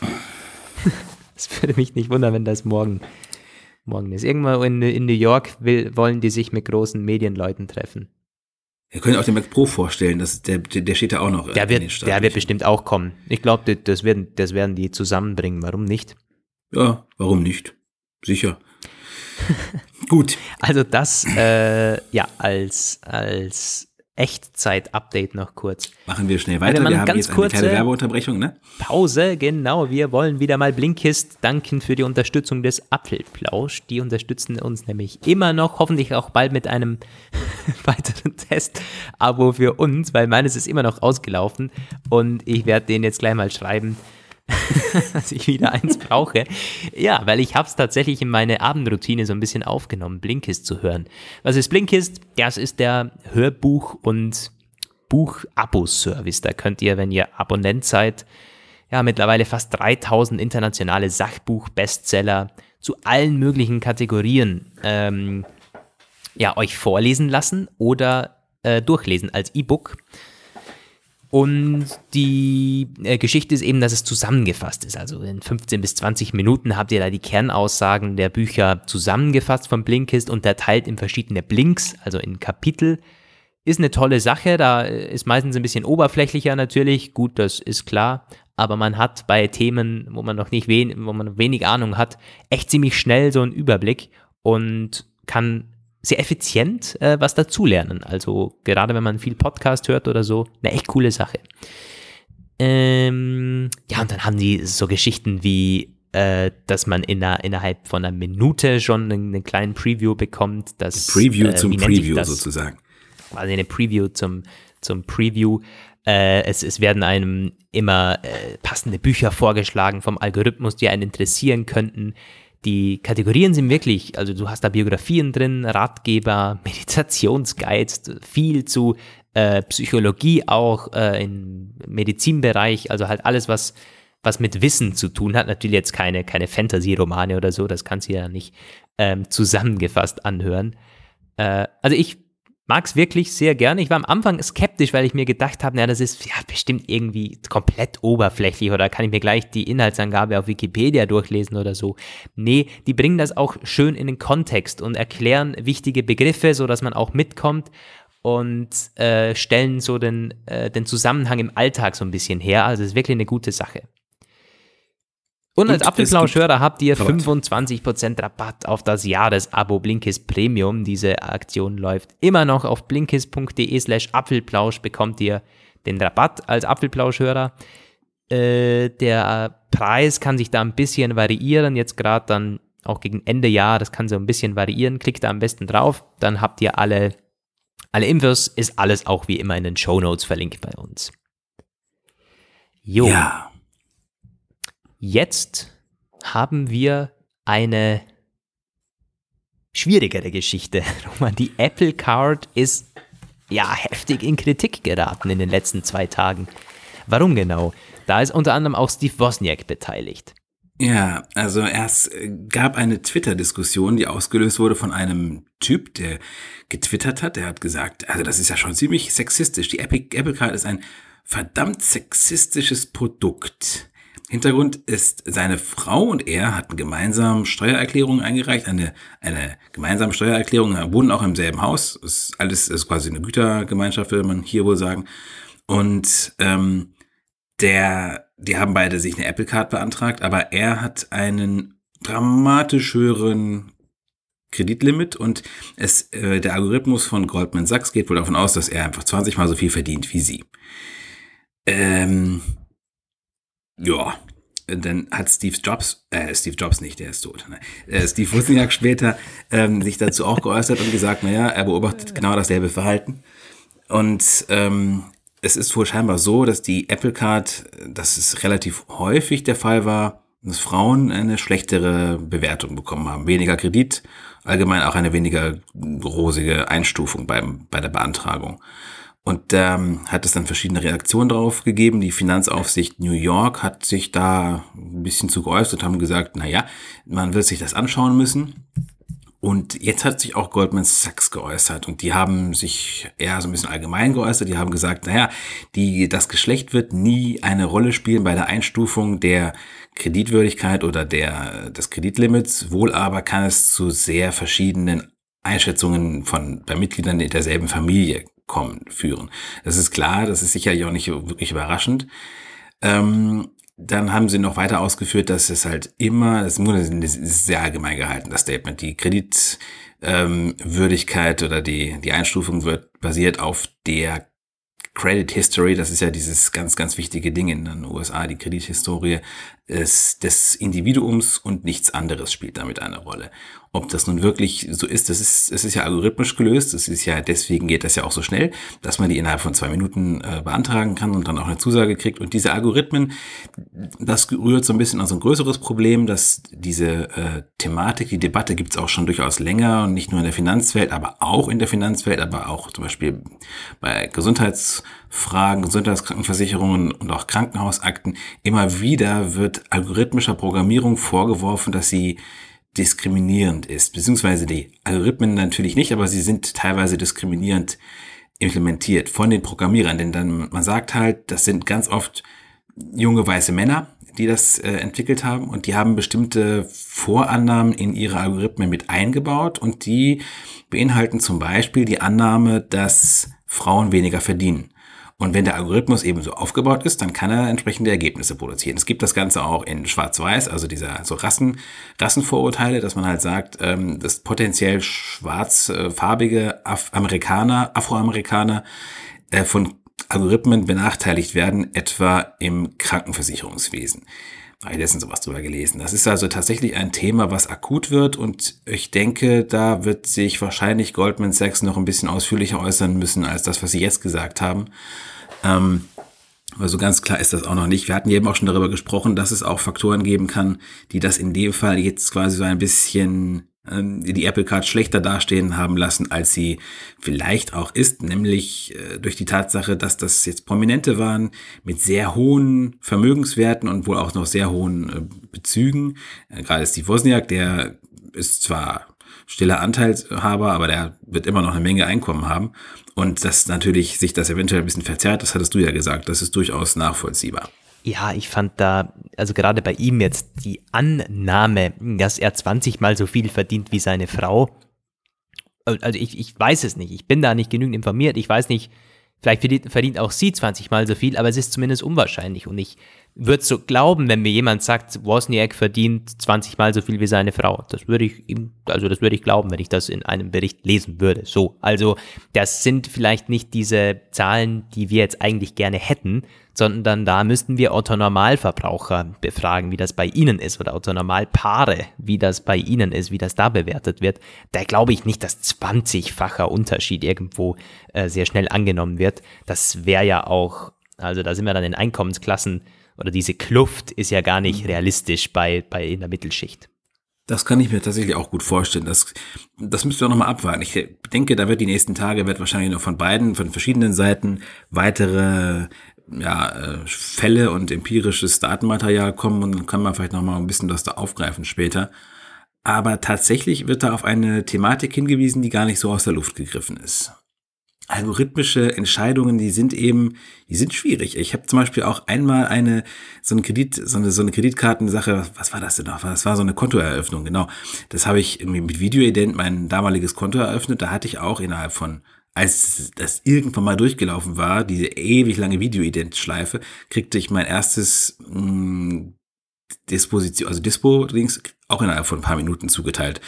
Es würde mich nicht wundern, wenn das morgen morgen ist. Irgendwann in, in New York will, wollen die sich mit großen Medienleuten treffen.
Wir können auch den Mac Pro vorstellen, das, der, der steht ja auch noch.
Der wird, der wird bestimmt auch kommen. Ich glaube, das werden, das werden die zusammenbringen. Warum nicht?
Ja, warum nicht? Sicher. Gut.
Also das, äh, ja, als, als Echtzeit-Update noch kurz.
Machen wir schnell weiter. Wir haben ganz jetzt eine kleine Werbeunterbrechung, ne?
Pause, genau. Wir wollen wieder mal Blinkist danken für die Unterstützung des Apfelplausch. Die unterstützen uns nämlich immer noch, hoffentlich auch bald mit einem weiteren Test-Abo für uns, weil meines ist immer noch ausgelaufen und ich werde den jetzt gleich mal schreiben dass ich wieder eins brauche. Ja, weil ich habe es tatsächlich in meine Abendroutine so ein bisschen aufgenommen, Blinkist zu hören. Was ist Blinkist? Das ist der Hörbuch- und Buch-Abo-Service. Da könnt ihr, wenn ihr Abonnent seid, ja, mittlerweile fast 3000 internationale Sachbuch-Bestseller zu allen möglichen Kategorien ähm, ja, euch vorlesen lassen oder äh, durchlesen als E-Book. Und die äh, Geschichte ist eben, dass es zusammengefasst ist. Also in 15 bis 20 Minuten habt ihr da die Kernaussagen der Bücher zusammengefasst von Blinkist, unterteilt in verschiedene Blinks, also in Kapitel. Ist eine tolle Sache, da ist meistens ein bisschen oberflächlicher natürlich, gut, das ist klar, aber man hat bei Themen, wo man noch nicht wen, wo man wenig Ahnung hat, echt ziemlich schnell so einen Überblick und kann sehr effizient äh, was dazulernen. Also gerade wenn man viel Podcast hört oder so, eine echt coole Sache. Ähm, ja, und dann haben die so Geschichten wie, äh, dass man in einer, innerhalb von einer Minute schon einen, einen kleinen Preview bekommt. Das,
Preview äh, zum Preview sozusagen.
Quasi eine Preview zum, zum Preview. Äh, es, es werden einem immer äh, passende Bücher vorgeschlagen vom Algorithmus, die einen interessieren könnten. Die Kategorien sind wirklich, also du hast da Biografien drin, Ratgeber, Meditationsguides, viel zu äh, Psychologie auch äh, im Medizinbereich, also halt alles, was, was mit Wissen zu tun hat. Natürlich jetzt keine, keine Fantasy-Romane oder so, das kannst du ja nicht ähm, zusammengefasst anhören. Äh, also ich mag es wirklich sehr gerne. Ich war am Anfang skeptisch, weil ich mir gedacht habe, naja, das ist ja bestimmt irgendwie komplett oberflächlich oder kann ich mir gleich die Inhaltsangabe auf Wikipedia durchlesen oder so. Nee, die bringen das auch schön in den Kontext und erklären wichtige Begriffe, so dass man auch mitkommt und äh, stellen so den, äh, den Zusammenhang im Alltag so ein bisschen her. Also es ist wirklich eine gute Sache. Und als Apfelplauschhörer habt ihr 25% Rabatt auf das Jahresabo Blinkist Premium. Diese Aktion läuft immer noch auf blinkist.de slash Apfelplausch bekommt ihr den Rabatt als Apfelplauschhörer. Äh, der Preis kann sich da ein bisschen variieren, jetzt gerade dann auch gegen Ende Jahr, das kann so ein bisschen variieren. Klickt da am besten drauf, dann habt ihr alle, alle Infos, ist alles auch wie immer in den Show Notes verlinkt bei uns.
Jo. Ja.
Jetzt haben wir eine schwierigere Geschichte. Die Apple Card ist ja heftig in Kritik geraten in den letzten zwei Tagen. Warum genau? Da ist unter anderem auch Steve Wozniak beteiligt.
Ja, also es gab eine Twitter-Diskussion, die ausgelöst wurde von einem Typ, der getwittert hat. Der hat gesagt, also das ist ja schon ziemlich sexistisch. Die Apple Card ist ein verdammt sexistisches Produkt. Hintergrund ist, seine Frau und er hatten gemeinsam Steuererklärungen eingereicht, eine, eine gemeinsame Steuererklärung, wohnen auch im selben Haus. Ist alles ist quasi eine Gütergemeinschaft, würde man hier wohl sagen. Und ähm, der die haben beide sich eine Apple Card beantragt, aber er hat einen dramatisch höheren Kreditlimit und es, äh, der Algorithmus von Goldman Sachs geht wohl davon aus, dass er einfach 20 mal so viel verdient wie sie. Ähm, ja, dann hat Steve Jobs, äh, Steve Jobs nicht, der ist tot, ne? äh, Steve Wozniak später ähm, sich dazu auch geäußert und gesagt, naja, er beobachtet genau dasselbe Verhalten. Und ähm, es ist wohl scheinbar so, dass die Apple Card, dass es relativ häufig der Fall war, dass Frauen eine schlechtere Bewertung bekommen haben. Weniger Kredit, allgemein auch eine weniger rosige Einstufung beim, bei der Beantragung. Und ähm, hat es dann verschiedene Reaktionen darauf gegeben. Die Finanzaufsicht New York hat sich da ein bisschen zu geäußert, haben gesagt, na ja, man wird sich das anschauen müssen. Und jetzt hat sich auch Goldman Sachs geäußert und die haben sich eher so ein bisschen allgemein geäußert. Die haben gesagt, naja, die, das Geschlecht wird nie eine Rolle spielen bei der Einstufung der Kreditwürdigkeit oder der, des Kreditlimits. Wohl aber kann es zu sehr verschiedenen Einschätzungen von, bei Mitgliedern derselben Familie kommen, führen. Das ist klar, das ist sicherlich auch nicht wirklich überraschend. Ähm, dann haben sie noch weiter ausgeführt, dass es halt immer, das ist sehr allgemein gehalten, das Statement, die Kreditwürdigkeit ähm, oder die, die Einstufung wird basiert auf der Credit History, das ist ja dieses ganz, ganz wichtige Ding in den USA, die Kredithistorie ist des Individuums und nichts anderes spielt damit eine Rolle. Ob das nun wirklich so ist, das ist, es ist ja algorithmisch gelöst. Es ist ja, deswegen geht das ja auch so schnell, dass man die innerhalb von zwei Minuten äh, beantragen kann und dann auch eine Zusage kriegt. Und diese Algorithmen, das rührt so ein bisschen an so ein größeres Problem, dass diese äh, Thematik, die Debatte gibt es auch schon durchaus länger und nicht nur in der Finanzwelt, aber auch in der Finanzwelt, aber auch zum Beispiel bei Gesundheitsfragen, Gesundheitskrankenversicherungen und auch Krankenhausakten. Immer wieder wird algorithmischer Programmierung vorgeworfen, dass sie diskriminierend ist, beziehungsweise die Algorithmen natürlich nicht, aber sie sind teilweise diskriminierend implementiert von den Programmierern, denn dann man sagt halt, das sind ganz oft junge weiße Männer, die das äh, entwickelt haben. Und die haben bestimmte Vorannahmen in ihre Algorithmen mit eingebaut. Und die beinhalten zum Beispiel die Annahme, dass Frauen weniger verdienen. Und wenn der Algorithmus eben so aufgebaut ist, dann kann er entsprechende Ergebnisse produzieren. Es gibt das Ganze auch in Schwarz-Weiß, also dieser so Rassen, Rassenvorurteile, dass man halt sagt, ähm, dass potenziell schwarzfarbige Af Amerikaner, Afroamerikaner äh, von Algorithmen benachteiligt werden, etwa im Krankenversicherungswesen. Habe ich letztens sowas drüber gelesen. Das ist also tatsächlich ein Thema, was akut wird und ich denke, da wird sich wahrscheinlich Goldman Sachs noch ein bisschen ausführlicher äußern müssen als das, was sie jetzt gesagt haben. Ähm, aber so ganz klar ist das auch noch nicht. Wir hatten eben auch schon darüber gesprochen, dass es auch Faktoren geben kann, die das in dem Fall jetzt quasi so ein bisschen ähm, die Apple Card schlechter dastehen haben lassen, als sie vielleicht auch ist, nämlich äh, durch die Tatsache, dass das jetzt Prominente waren mit sehr hohen Vermögenswerten und wohl auch noch sehr hohen äh, Bezügen. Äh, gerade Steve Wozniak, der ist zwar stiller Anteilshaber, aber der wird immer noch eine Menge Einkommen haben. Und dass natürlich sich das eventuell ein bisschen verzerrt, das hattest du ja gesagt, das ist durchaus nachvollziehbar.
Ja, ich fand da, also gerade bei ihm jetzt die Annahme, dass er 20 mal so viel verdient wie seine Frau. Also ich, ich weiß es nicht, ich bin da nicht genügend informiert, ich weiß nicht, vielleicht verdient, verdient auch sie 20 mal so viel, aber es ist zumindest unwahrscheinlich und ich würde so glauben, wenn mir jemand sagt, Wozniak verdient 20 Mal so viel wie seine Frau. Das würde ich ihm, also das würde ich glauben, wenn ich das in einem Bericht lesen würde. So, also das sind vielleicht nicht diese Zahlen, die wir jetzt eigentlich gerne hätten, sondern da müssten wir Autonormalverbraucher befragen, wie das bei ihnen ist oder Autonormalpaare, wie das bei ihnen ist, wie das da bewertet wird. Da glaube ich nicht, dass 20-facher Unterschied irgendwo äh, sehr schnell angenommen wird. Das wäre ja auch, also da sind wir dann in Einkommensklassen oder diese Kluft ist ja gar nicht mhm. realistisch bei, bei in der Mittelschicht.
Das kann ich mir tatsächlich auch gut vorstellen. Das, das müsst ihr nochmal abwarten. Ich denke, da wird die nächsten Tage, wird wahrscheinlich noch von beiden, von verschiedenen Seiten weitere ja, äh, Fälle und empirisches Datenmaterial kommen und dann kann man vielleicht nochmal ein bisschen das da aufgreifen später. Aber tatsächlich wird da auf eine Thematik hingewiesen, die gar nicht so aus der Luft gegriffen ist algorithmische Entscheidungen, die sind eben, die sind schwierig. Ich habe zum Beispiel auch einmal eine so eine Kredit, so eine so eine Kreditkartensache. Was war das denn noch? Das war so eine Kontoeröffnung, genau. Das habe ich mit Videoident mein damaliges Konto eröffnet. Da hatte ich auch innerhalb von als das irgendwann mal durchgelaufen war, diese ewig lange Videoident-Schleife, kriegte ich mein erstes mh, mm, Disposition, also Dispo-Dings auch innerhalb von ein paar Minuten zugeteilt.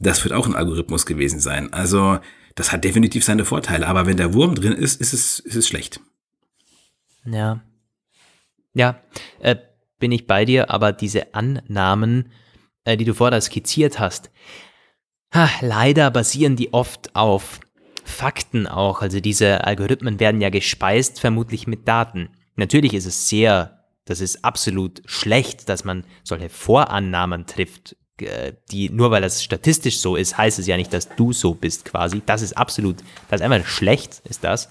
Das wird auch ein Algorithmus gewesen sein. Also das hat definitiv seine Vorteile. Aber wenn der Wurm drin ist, ist es, ist es schlecht.
Ja. Ja, äh, bin ich bei dir, aber diese Annahmen, äh, die du vorher skizziert hast, ha, leider basieren die oft auf Fakten auch. Also diese Algorithmen werden ja gespeist, vermutlich mit Daten. Natürlich ist es sehr, das ist absolut schlecht, dass man solche Vorannahmen trifft die, nur weil das statistisch so ist, heißt es ja nicht, dass du so bist quasi. Das ist absolut, das ist einfach schlecht, ist das.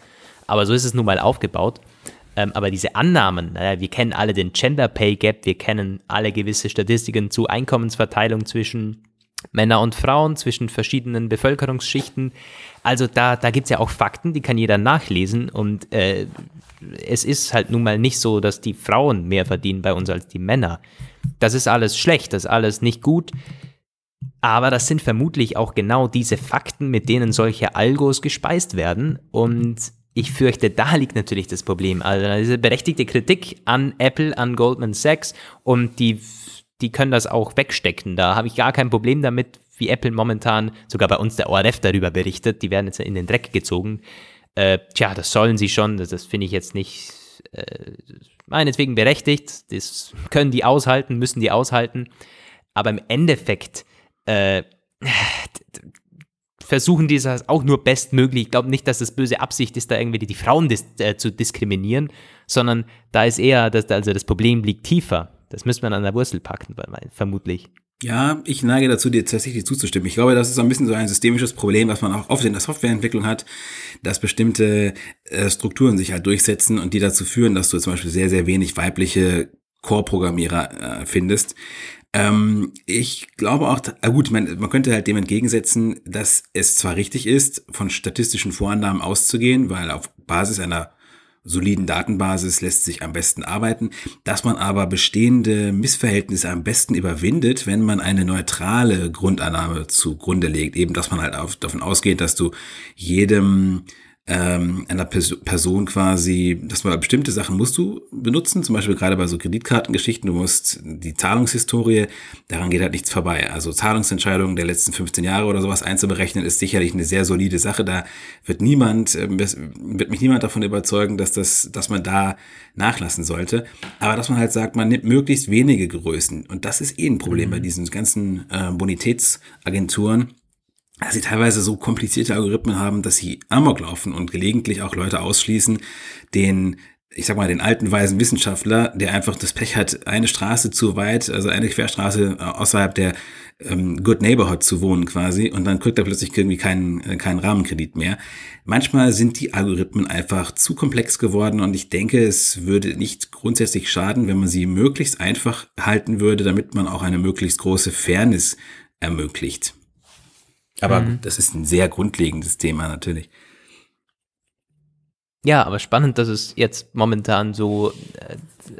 Aber so ist es nun mal aufgebaut. Ähm, aber diese Annahmen, naja, wir kennen alle den Gender Pay Gap, wir kennen alle gewisse Statistiken zu Einkommensverteilung zwischen Männer und Frauen, zwischen verschiedenen Bevölkerungsschichten. Also da, da gibt es ja auch Fakten, die kann jeder nachlesen. Und äh, es ist halt nun mal nicht so, dass die Frauen mehr verdienen bei uns als die Männer. Das ist alles schlecht, das ist alles nicht gut. Aber das sind vermutlich auch genau diese Fakten, mit denen solche Algos gespeist werden. Und ich fürchte, da liegt natürlich das Problem. Also diese berechtigte Kritik an Apple, an Goldman Sachs und die, die können das auch wegstecken. Da habe ich gar kein Problem damit, wie Apple momentan, sogar bei uns der ORF darüber berichtet, die werden jetzt in den Dreck gezogen. Äh, tja, das sollen sie schon, das, das finde ich jetzt nicht äh, meinetwegen berechtigt, das können die aushalten, müssen die aushalten, aber im Endeffekt äh, versuchen die das auch nur bestmöglich. Ich glaube nicht, dass das böse Absicht ist, da irgendwie die, Frauen dis äh, zu diskriminieren, sondern da ist eher, dass, also das Problem liegt tiefer. Das müsste man an der Wurzel packen, vermutlich.
Ja, ich neige dazu, dir tatsächlich zuzustimmen. Ich glaube, das ist ein bisschen so ein systemisches Problem, was man auch oft in der Softwareentwicklung hat, dass bestimmte äh, Strukturen sich halt durchsetzen und die dazu führen, dass du zum Beispiel sehr, sehr wenig weibliche Core-Programmierer äh, findest. Ähm, ich glaube auch, äh, gut, man könnte halt dem entgegensetzen, dass es zwar richtig ist, von statistischen Vorannahmen auszugehen, weil auf Basis einer soliden Datenbasis lässt sich am besten arbeiten, dass man aber bestehende Missverhältnisse am besten überwindet, wenn man eine neutrale Grundannahme zugrunde legt, eben dass man halt auf, davon ausgeht, dass du jedem ähm, einer Person quasi, dass man bestimmte Sachen musst du benutzen, zum Beispiel gerade bei so Kreditkartengeschichten, du musst die Zahlungshistorie, daran geht halt nichts vorbei. Also Zahlungsentscheidungen der letzten 15 Jahre oder sowas einzuberechnen, ist sicherlich eine sehr solide Sache. Da wird niemand, äh, wird mich niemand davon überzeugen, dass das, dass man da nachlassen sollte. Aber dass man halt sagt, man nimmt möglichst wenige Größen. Und das ist eh ein Problem mhm. bei diesen ganzen äh, Bonitätsagenturen dass sie teilweise so komplizierte Algorithmen haben, dass sie Amok laufen und gelegentlich auch Leute ausschließen, den ich sag mal, den alten weisen Wissenschaftler, der einfach das Pech hat, eine Straße zu weit, also eine Querstraße äh, außerhalb der ähm, Good Neighborhood zu wohnen quasi und dann kriegt er plötzlich irgendwie keinen, äh, keinen Rahmenkredit mehr. Manchmal sind die Algorithmen einfach zu komplex geworden und ich denke, es würde nicht grundsätzlich schaden, wenn man sie möglichst einfach halten würde, damit man auch eine möglichst große Fairness ermöglicht. Aber mhm. das ist ein sehr grundlegendes Thema natürlich.
Ja, aber spannend, dass es jetzt momentan so, äh,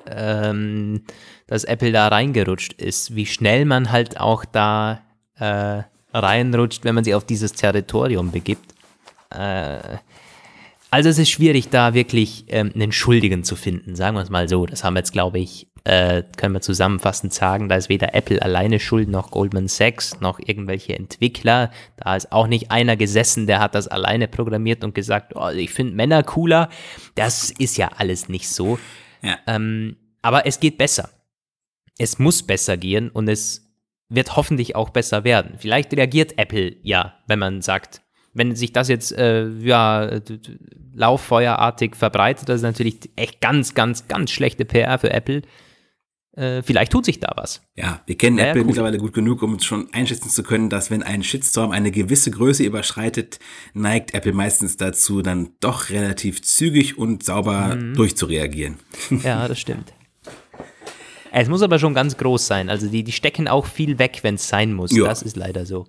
ähm, dass Apple da reingerutscht ist, wie schnell man halt auch da äh, reinrutscht, wenn man sich auf dieses Territorium begibt. Äh, also es ist schwierig, da wirklich ähm, einen Schuldigen zu finden, sagen wir es mal so. Das haben wir jetzt, glaube ich, äh, können wir zusammenfassend sagen, da ist weder Apple alleine schuld, noch Goldman Sachs, noch irgendwelche Entwickler. Da ist auch nicht einer gesessen, der hat das alleine programmiert und gesagt, oh, ich finde Männer cooler. Das ist ja alles nicht so. Ja. Ähm, aber es geht besser. Es muss besser gehen und es wird hoffentlich auch besser werden. Vielleicht reagiert Apple ja, wenn man sagt, wenn sich das jetzt äh, ja lauffeuerartig verbreitet, das ist natürlich echt ganz, ganz, ganz schlechte PR für Apple. Äh, vielleicht tut sich da was.
Ja, wir kennen
Ja,
Apple
cool.
mittlerweile gut genug, um schon einschätzen zu können, dass wenn ein Shitstorm eine gewisse Größe überschreitet, neigt Apple meistens dazu, dann doch relativ zügig und sauber
Mhm.
durchzureagieren.
Ja, das stimmt. Es muss aber schon ganz groß sein. Also die, die stecken auch viel weg, wenn es sein muss.
Ja.
Das ist leider so.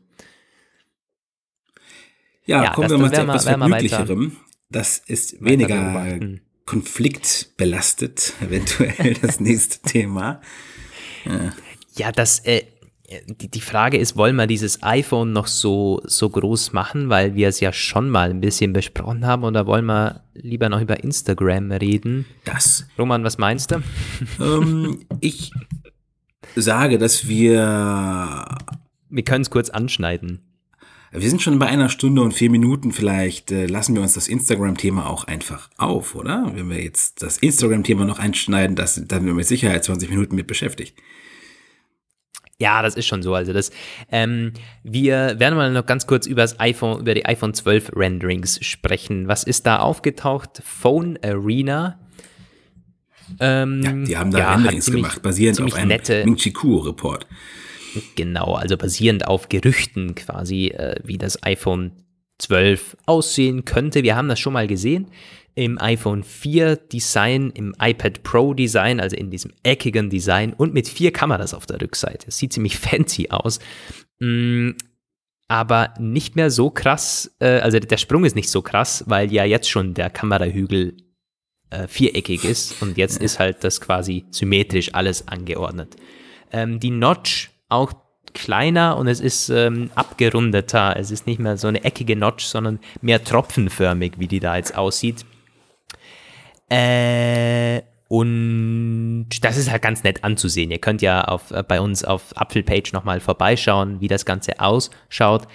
Ja,
Ja,
kommen wir mal zu etwas Vergnüglicherem. Das ist weniger. Konfliktbelastet, eventuell das nächste Thema.
Ja, das, äh, die, die Frage ist, wollen wir dieses iPhone noch so, so groß machen, weil wir es ja schon mal ein bisschen besprochen haben, oder wollen wir lieber noch über Instagram reden?
Das
Roman, was meinst du?
ähm, ich sage, dass wir
Wir können es kurz anschneiden.
Wir sind schon bei einer Stunde und vier Minuten. Vielleicht äh, lassen wir uns das Instagram-Thema auch einfach auf, oder? Wenn wir jetzt das Instagram-Thema noch einschneiden, das, dann sind wir mit Sicherheit 20 Minuten mit beschäftigt.
Ja, das ist schon so. Also das, ähm, wir werden mal noch ganz kurz über das iPhone, über die iPhone 12 Renderings sprechen. Was ist da aufgetaucht? Phone Arena. Ähm,
Ja, die haben da
ja, hat
Renderings
ziemlich-
gemacht, basierend auf einem
nette,
Ming Chi Kuo-Report.
Genau, also basierend auf Gerüchten quasi, äh, wie das iPhone 12 aussehen könnte. Wir haben das schon mal gesehen im iPhone 4 Design, im iPad Pro Design, also in diesem eckigen Design und mit vier Kameras auf der Rückseite. Es sieht ziemlich fancy aus. Mm, aber nicht mehr so krass, äh, also der Sprung ist nicht so krass, weil ja jetzt schon der Kamerahügel äh, viereckig ist und jetzt ist halt das quasi symmetrisch alles angeordnet. Ähm, die Notch auch kleiner und es ist ähm, abgerundeter. Es ist nicht mehr so eine eckige Notch, sondern mehr tropfenförmig, wie die da jetzt aussieht. Äh, und das ist halt ganz nett anzusehen. Ihr könnt ja auf, äh, bei uns auf Apfelpage nochmal vorbeischauen, wie das Ganze ausschaut.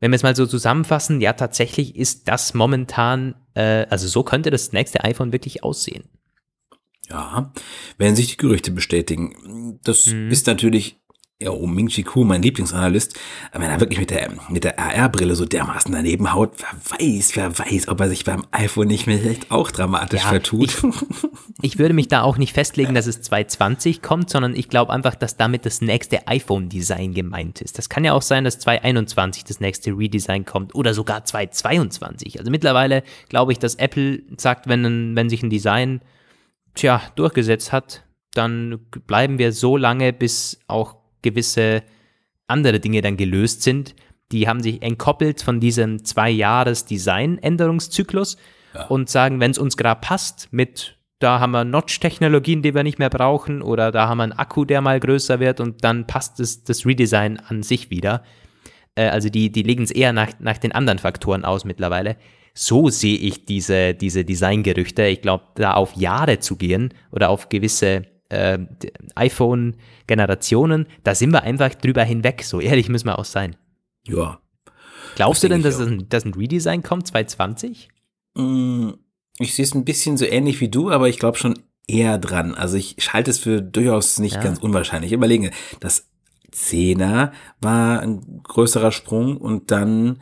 Wenn wir es mal so zusammenfassen, ja, tatsächlich ist das momentan, äh, also so könnte das nächste iPhone wirklich aussehen.
Ja, wenn sich die Gerüchte bestätigen. Das
Mhm.
ist natürlich, oh, Ming Chi Kuo, mein Lieblingsanalyst, wenn er wirklich mit der, mit der AR-Brille so dermaßen daneben haut, wer weiß, wer weiß, ob er sich beim iPhone nicht mehr vielleicht auch dramatisch
Ja,
vertut.
Ich würde mich da auch nicht festlegen, dass es 2020 kommt, sondern ich glaube einfach, dass damit das nächste iPhone-Design gemeint ist. Das kann ja auch sein, dass 2021 das nächste Redesign kommt oder sogar 2022. Also mittlerweile glaube ich, dass Apple sagt, wenn, wenn sich ein Design tja, durchgesetzt hat, dann bleiben wir so lange, bis auch gewisse andere Dinge dann gelöst sind. Die haben sich entkoppelt von diesem zwei Jahres Design-Änderungszyklus und sagen, wenn es uns gerade passt, mit da haben wir Notch-Technologien, die wir nicht mehr brauchen, oder da haben wir einen Akku, der mal größer wird und dann passt das, das Redesign an sich wieder. Äh, also die, die legen es eher nach, nach den anderen Faktoren aus mittlerweile. So sehe ich diese, diese Designgerüchte. Ich glaube, da auf Jahre zu gehen oder auf gewisse äh, iPhone-Generationen, da sind wir einfach drüber hinweg. So ehrlich müssen wir auch sein.
ja.
Glaubst
Das
du denn, dass ein, dass ein Redesign kommt 2020?
Mm, Ich sehe es ein bisschen so ähnlich wie du, aber ich glaube schon eher dran. Also ich halte es für durchaus nicht
Ja.
ganz unwahrscheinlich. Überlege, das 10er war ein größerer Sprung und dann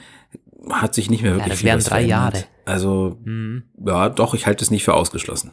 hat sich nicht mehr wirklich
das
viel
wären drei
verändert.
Jahre.
Also
Mhm.
ja, doch, ich halte es nicht für ausgeschlossen.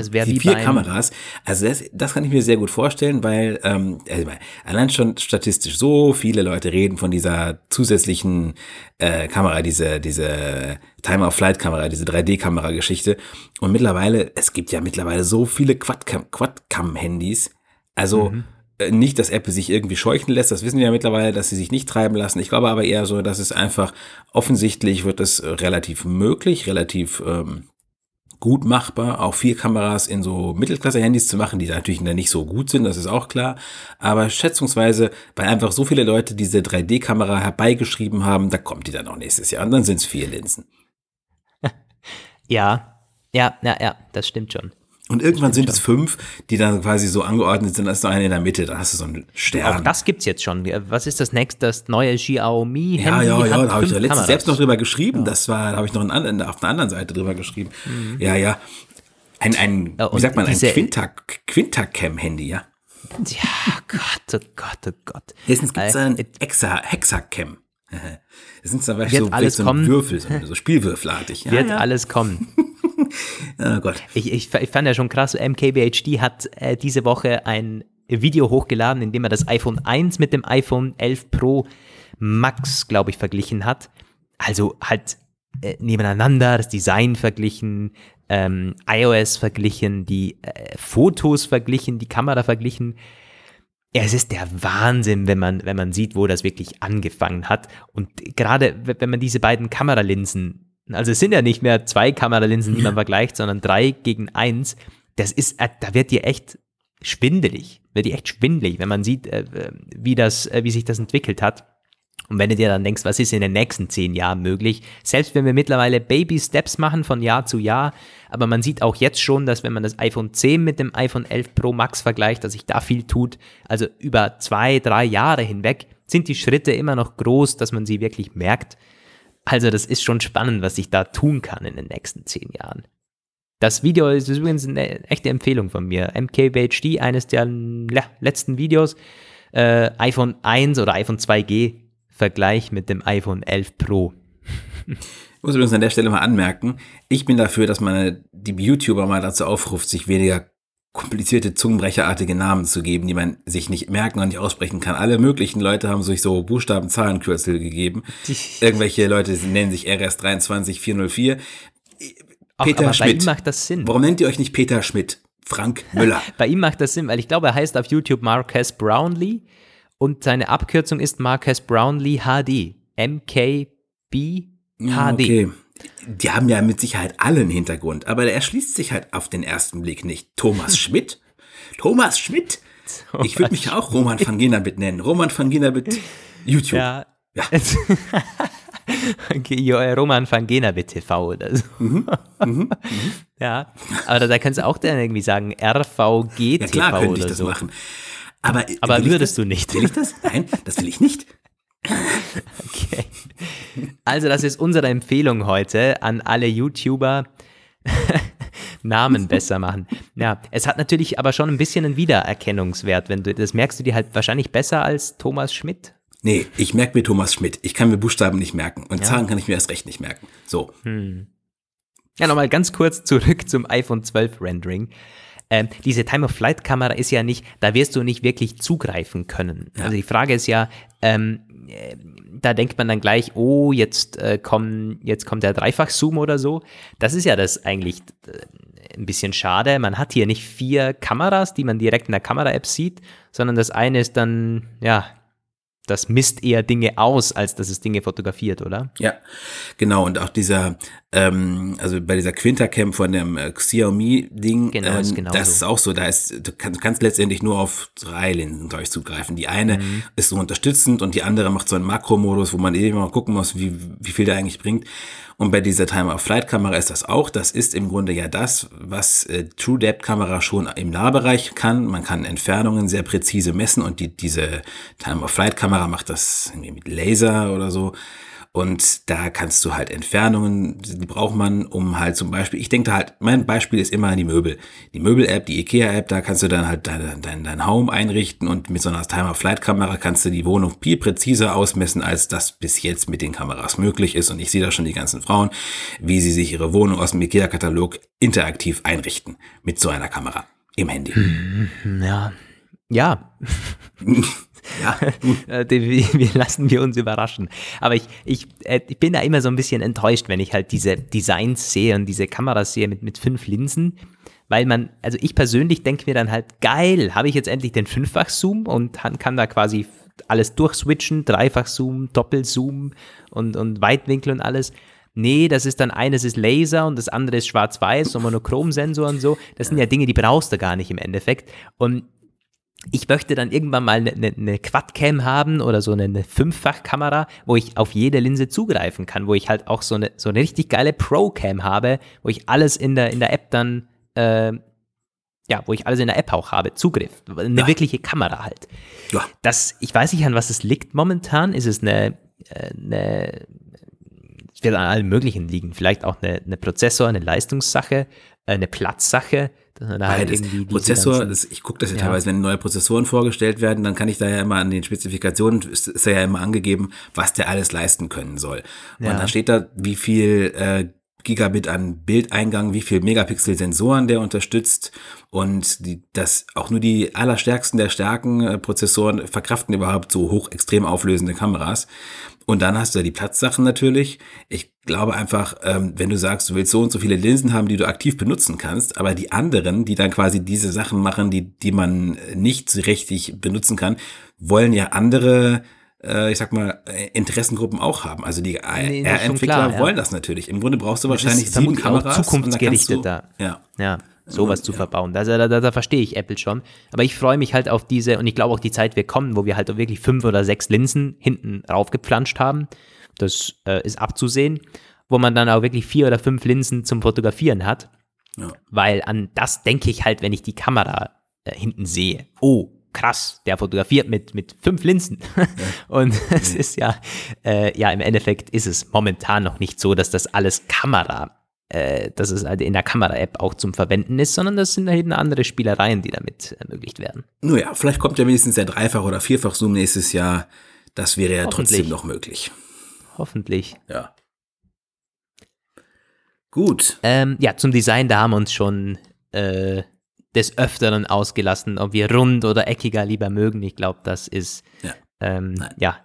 Und
wär
die
wie
vier Kameras, also das, das kann ich mir sehr gut vorstellen, weil ähm, also allein schon statistisch so viele Leute reden von dieser zusätzlichen äh, Kamera, diese diese Time-of-Flight-Kamera, diese 3D-Kamera-Geschichte. Und mittlerweile, es gibt ja mittlerweile so viele Quad-Cam- Quad-Cam-Handys. Also
Mhm.
äh, nicht, dass Apple sich irgendwie scheuchen lässt, das wissen wir ja mittlerweile, dass sie sich nicht treiben lassen. Ich glaube aber eher so, dass es einfach offensichtlich wird es relativ möglich, relativ ähm, gut machbar, auch vier Kameras in so Mittelklasse-Handys zu machen, die natürlich dann nicht so gut sind, das ist auch klar. Aber schätzungsweise, weil einfach so viele Leute diese 3D-Kamera herbeigeschrieben haben, da kommt die dann auch nächstes Jahr. Und dann sind es vier Linsen.
Ja, ja, ja, ja, das stimmt schon.
Und irgendwann sind es fünf, die dann quasi so angeordnet sind, da ist noch eine in der Mitte, da hast du so einen
Auch
Stern.
das gibt's jetzt schon. Was ist das nächste? Das neue Xiaomi
Ja,
Handy
ja, ja,
hat
da habe ich ja letztens selbst noch drüber geschrieben. Das war, da habe ich noch in, an- auf einer anderen Seite drüber geschrieben. Ja, ja. Ein, ein
Ja,
wie sagt man, ein Quintacam-Handy, ja.
Ja, Gott, oh Gott, oh Gott.
Erstens gibt es
Äh,
ein
äh,
Hexa, Hexacam. Das sind zum
Wird
Beispiel so,
alles
so
kommen.
Würfel, so, so Spielwürfelartig. Ja,
Wird
ja.
alles kommen. oh Gott. Ich, ich, ich, fand ja schon krass, MKBHD hat äh, diese Woche ein Video hochgeladen, in dem er das iPhone 1 mit dem iPhone 11 Pro Max, glaube ich, verglichen hat. Also halt äh, nebeneinander, das Design verglichen, ähm, iOS verglichen, die äh, Fotos verglichen, die Kamera verglichen. Es ist der Wahnsinn, wenn man, wenn man sieht, wo das wirklich angefangen hat. Und gerade wenn man diese beiden Kameralinsen, also es sind ja nicht mehr zwei Kameralinsen, die man vergleicht, sondern drei gegen eins, das ist, äh, da wird dir echt schwindelig, wird dir echt schwindelig, wenn man sieht, äh, wie das, wie sich das entwickelt hat. Und wenn du dir dann denkst, was ist in den nächsten zehn Jahren möglich, selbst wenn wir mittlerweile Baby-Steps machen von Jahr zu Jahr, aber man sieht auch jetzt schon, dass wenn man das iPhone 10 mit dem iPhone 11 Pro Max vergleicht, dass sich da viel tut, also über zwei, drei Jahre hinweg, sind die Schritte immer noch groß, dass man sie wirklich merkt. Also das ist schon spannend, was sich da tun kann in den nächsten zehn Jahren. Das Video ist übrigens eine echte Empfehlung von mir. MKBHD, eines der letzten Videos. Äh, iPhone 1 oder iPhone 2G Vergleich mit dem iPhone 11 Pro.
Ich muss übrigens an der Stelle mal anmerken, ich bin dafür, dass man die YouTuber mal dazu aufruft, sich weniger komplizierte, zungenbrecherartige Namen zu geben, die man sich nicht merken und nicht aussprechen kann. Alle möglichen Leute haben sich so Buchstaben, Zahlenkürzel gegeben. Irgendwelche Leute nennen sich RS23404.
Peter Auch, Schmidt. Bei ihm macht das Sinn.
Warum nennt ihr euch nicht Peter Schmidt? Frank Müller.
bei ihm macht das Sinn, weil ich glaube, er heißt auf YouTube Marques Brownlee und seine Abkürzung ist Marcus Brownlee HD. MKB HD. Okay.
Die haben ja mit Sicherheit allen Hintergrund, aber der erschließt sich halt auf den ersten Blick nicht. Thomas Schmidt? Thomas Schmidt? Thomas ich würde mich auch Roman van Genabit nennen. Roman van Genabit YouTube. Ja. ja.
okay, Roman van Genabit TV oder so. Mhm, mhm, mhm. ja, aber da kannst du auch dann irgendwie sagen RVG TV ja, klar könnte ich das so. machen.
Aber,
Aber würdest das? du nicht?
Will ich das? Nein, das will ich nicht.
Okay. Also, das ist unsere Empfehlung heute an alle YouTuber. Namen besser machen. Ja, es hat natürlich aber schon ein bisschen einen Wiedererkennungswert, wenn du das merkst du dir halt wahrscheinlich besser als Thomas Schmidt.
Nee, ich merke mir Thomas Schmidt. Ich kann mir Buchstaben nicht merken und ja. Zahlen kann ich mir erst recht nicht merken. So. Hm.
Ja, nochmal ganz kurz zurück zum iPhone 12 Rendering. Ähm, diese Time-of-Flight-Kamera ist ja nicht, da wirst du nicht wirklich zugreifen können. Ja. Also die Frage ist ja, ähm, äh, da denkt man dann gleich, oh, jetzt, äh, komm, jetzt kommt der Dreifach-Zoom oder so. Das ist ja das eigentlich äh, ein bisschen schade. Man hat hier nicht vier Kameras, die man direkt in der Kamera-App sieht, sondern das eine ist dann, ja, das misst eher Dinge aus, als dass es Dinge fotografiert, oder?
Ja, genau. Und auch dieser, ähm, also bei dieser Quintercam von dem äh, Xiaomi-Ding, genau, ähm, genau das so. ist auch so. Da ist, du, kann, du kannst letztendlich nur auf drei Linsen, ich, zugreifen. Die eine mhm. ist so unterstützend und die andere macht so einen Makromodus, wo man eben mal gucken muss, wie, wie viel der eigentlich bringt. Und bei dieser Time-of-Flight-Kamera ist das auch. Das ist im Grunde ja das, was äh, True-Depth-Kamera schon im Nahbereich kann. Man kann Entfernungen sehr präzise messen und die, diese Time-of-Flight-Kamera macht das irgendwie mit Laser oder so. Und da kannst du halt Entfernungen, die braucht man, um halt zum Beispiel, ich denke halt, mein Beispiel ist immer die Möbel. Die Möbel-App, die IKEA-App, da kannst du dann halt dein, dein, dein Home einrichten und mit so einer Timer-Flight-Kamera kannst du die Wohnung viel präziser ausmessen, als das bis jetzt mit den Kameras möglich ist. Und ich sehe da schon die ganzen Frauen, wie sie sich ihre Wohnung aus dem IKEA-Katalog interaktiv einrichten mit so einer Kamera im Handy.
Ja. Ja. Ja, äh, wir lassen wir uns überraschen. Aber ich, ich, äh, ich bin da immer so ein bisschen enttäuscht, wenn ich halt diese Designs sehe und diese Kameras sehe mit, mit fünf Linsen. Weil man, also ich persönlich denke mir dann halt, geil, habe ich jetzt endlich den Fünffach-Zoom und kann da quasi alles durchswitchen, Dreifach-Zoom, Doppelzoom und, und Weitwinkel und alles. Nee, das ist dann eines ist Laser und das andere ist schwarz-weiß und Monochromsensor und so. Das sind ja Dinge, die brauchst du gar nicht im Endeffekt. Und ich möchte dann irgendwann mal eine, eine, eine Quadcam haben oder so eine, eine Fünffachkamera, wo ich auf jede Linse zugreifen kann, wo ich halt auch so eine, so eine richtig geile Pro-Cam habe, wo ich alles in der, in der App dann, äh, ja, wo ich alles in der App auch habe, Zugriff. Eine ja. wirkliche Kamera halt. Ja. Das, ich weiß nicht, an was es liegt momentan. Ist es eine, äh, eine es wird an allem Möglichen liegen. Vielleicht auch eine, eine Prozessor, eine Leistungssache, eine Platzsache
Halt Beides. Prozessor, das, ich gucke das ja, ja, teilweise, wenn neue Prozessoren vorgestellt werden, dann kann ich da ja immer an den Spezifikationen, ist, ist ja immer angegeben, was der alles leisten können soll. Und ja. da steht da, wie viel äh, Gigabit an Bildeingang, wie viel Megapixel Sensoren der unterstützt und die, das auch nur die allerstärksten der starken äh, Prozessoren verkraften überhaupt so hoch extrem auflösende Kameras. Und dann hast du ja die Platzsachen natürlich. Ich glaube einfach, ähm, wenn du sagst, du willst so und so viele Linsen haben, die du aktiv benutzen kannst, aber die anderen, die dann quasi diese Sachen machen, die, die man nicht so richtig benutzen kann, wollen ja andere äh, ich sag mal, äh, Interessengruppen auch haben. Also die nee, R-Entwickler ja. wollen das natürlich. Im Grunde brauchst du wahrscheinlich sieben Kameras.
zukunftsgerichteter.
Ja.
ja. Sowas zu verbauen. Also, da, da, da verstehe ich Apple schon. Aber ich freue mich halt auf diese, und ich glaube auch die Zeit wird kommen, wo wir halt auch wirklich fünf oder sechs Linsen hinten raufgepflanscht haben. Das äh, ist abzusehen. Wo man dann auch wirklich vier oder fünf Linsen zum Fotografieren hat. Ja. Weil an das denke ich halt, wenn ich die Kamera äh, hinten sehe. Oh, krass, der fotografiert mit, mit fünf Linsen. Ja. Und es ist ja, äh, ja, im Endeffekt ist es momentan noch nicht so, dass das alles Kamera, äh, dass es halt in der Kamera-App auch zum Verwenden ist, sondern das sind eben andere Spielereien, die damit ermöglicht werden.
Naja, vielleicht kommt ja wenigstens der Dreifach- oder Vierfach-Zoom nächstes Jahr. Das wäre ja trotzdem noch möglich.
Hoffentlich.
Ja. Gut.
Ähm, ja, zum Design, da haben wir uns schon äh, des Öfteren ausgelassen, ob wir rund oder eckiger lieber mögen. Ich glaube, das ist, ja. Ähm, ja.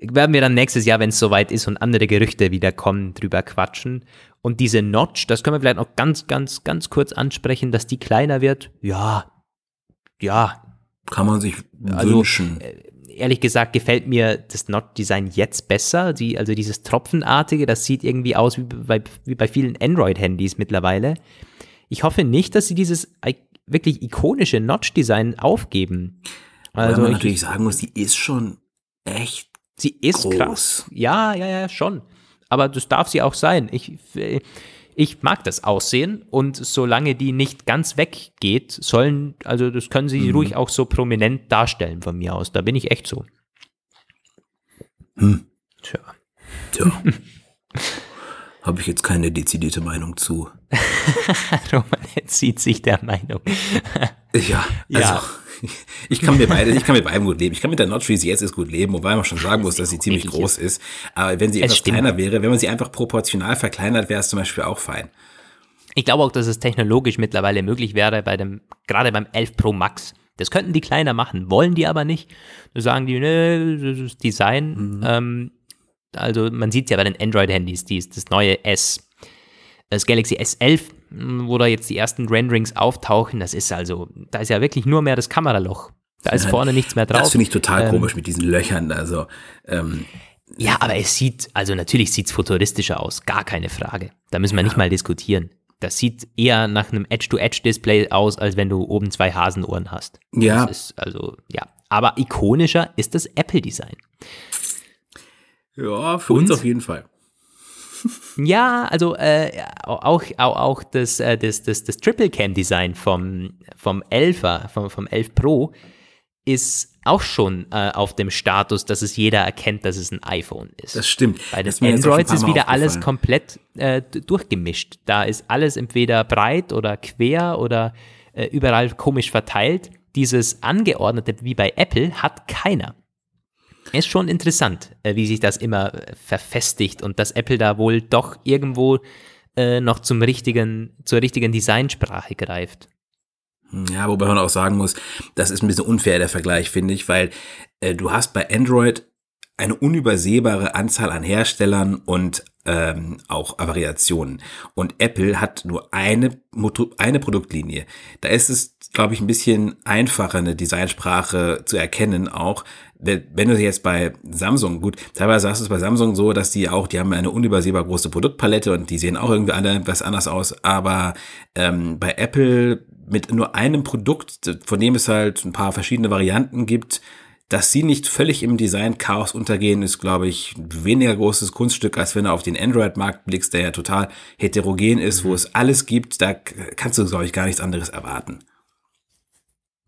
Werden wir dann nächstes Jahr, wenn es soweit ist und andere Gerüchte wieder kommen, drüber quatschen. Und diese Notch, das können wir vielleicht noch ganz, ganz, ganz kurz ansprechen, dass die kleiner wird. Ja, ja.
Kann man sich also, wünschen. Äh,
ehrlich gesagt gefällt mir das Notch-Design jetzt besser. Die, also dieses Tropfenartige, das sieht irgendwie aus wie bei, wie bei vielen Android-Handys mittlerweile. Ich hoffe nicht, dass sie dieses wirklich ikonische Notch-Design aufgeben.
Also Weil man natürlich sagen muss, die ist schon echt
Sie ist
groß.
krass. Ja, ja, ja, schon. Aber das darf sie auch sein. Ich, ich mag das Aussehen und solange die nicht ganz weggeht, sollen, also das können sie mhm. ruhig auch so prominent darstellen von mir aus. Da bin ich echt so.
Hm. Tja. Tja. habe ich jetzt keine dezidierte Meinung zu.
Roman entzieht sich der Meinung.
ja, also ja. ich kann mir beide, ich kann mit beidem gut leben. Ich kann mit der Notch, wie sie jetzt ist, gut leben, wobei man schon sagen muss, dass sie ziemlich groß ist. Aber wenn sie etwas kleiner wäre, wenn man sie einfach proportional verkleinert, wäre es zum Beispiel auch fein.
Ich glaube auch, dass es technologisch mittlerweile möglich wäre, bei dem, gerade beim 11 Pro Max. Das könnten die kleiner machen, wollen die aber nicht. Da sagen die, ne, das ist Design. Mhm. Ähm, also man sieht ja bei den Android-Handys, das neue S, das Galaxy S11, wo da jetzt die ersten Renderings auftauchen, das ist also, da ist ja wirklich nur mehr das Kameraloch. Da ist ja, vorne nichts mehr drauf. Das
finde ich total ähm, komisch mit diesen Löchern. Also, ähm,
ja, aber es sieht, also natürlich sieht es futuristischer aus, gar keine Frage. Da müssen wir ja. nicht mal diskutieren. Das sieht eher nach einem Edge-to-Edge-Display aus, als wenn du oben zwei Hasenohren hast.
Ja.
Das ist also, ja. Aber ikonischer ist das Apple-Design.
Ja, für Und, uns auf jeden Fall.
Ja, also äh, auch, auch, auch das, äh, das, das, das Triple Cam Design vom, vom 11er, vom, vom 11 Pro ist auch schon äh, auf dem Status, dass es jeder erkennt, dass es ein iPhone ist.
Das stimmt.
Bei den Androids ist wieder alles komplett äh, durchgemischt. Da ist alles entweder breit oder quer oder äh, überall komisch verteilt. Dieses angeordnete wie bei Apple hat keiner. Ist schon interessant, äh, wie sich das immer äh, verfestigt und dass Apple da wohl doch irgendwo äh, noch zum richtigen, zur richtigen Designsprache greift.
Ja, wobei man auch sagen muss, das ist ein bisschen unfair der Vergleich, finde ich, weil äh, du hast bei Android eine unübersehbare Anzahl an Herstellern und ähm, auch Variationen. Und Apple hat nur eine, eine Produktlinie. Da ist es, glaube ich, ein bisschen einfacher, eine Designsprache zu erkennen auch. Wenn du jetzt bei Samsung, gut, teilweise hast du es bei Samsung so, dass die auch, die haben eine unübersehbar große Produktpalette und die sehen auch irgendwie alle etwas anders aus. Aber ähm, bei Apple mit nur einem Produkt, von dem es halt ein paar verschiedene Varianten gibt, dass sie nicht völlig im Design-Chaos untergehen, ist, glaube ich, weniger großes Kunststück, als wenn du auf den Android-Markt blickst, der ja total heterogen ist, wo mhm. es alles gibt. Da kannst du, glaube ich, gar nichts anderes erwarten.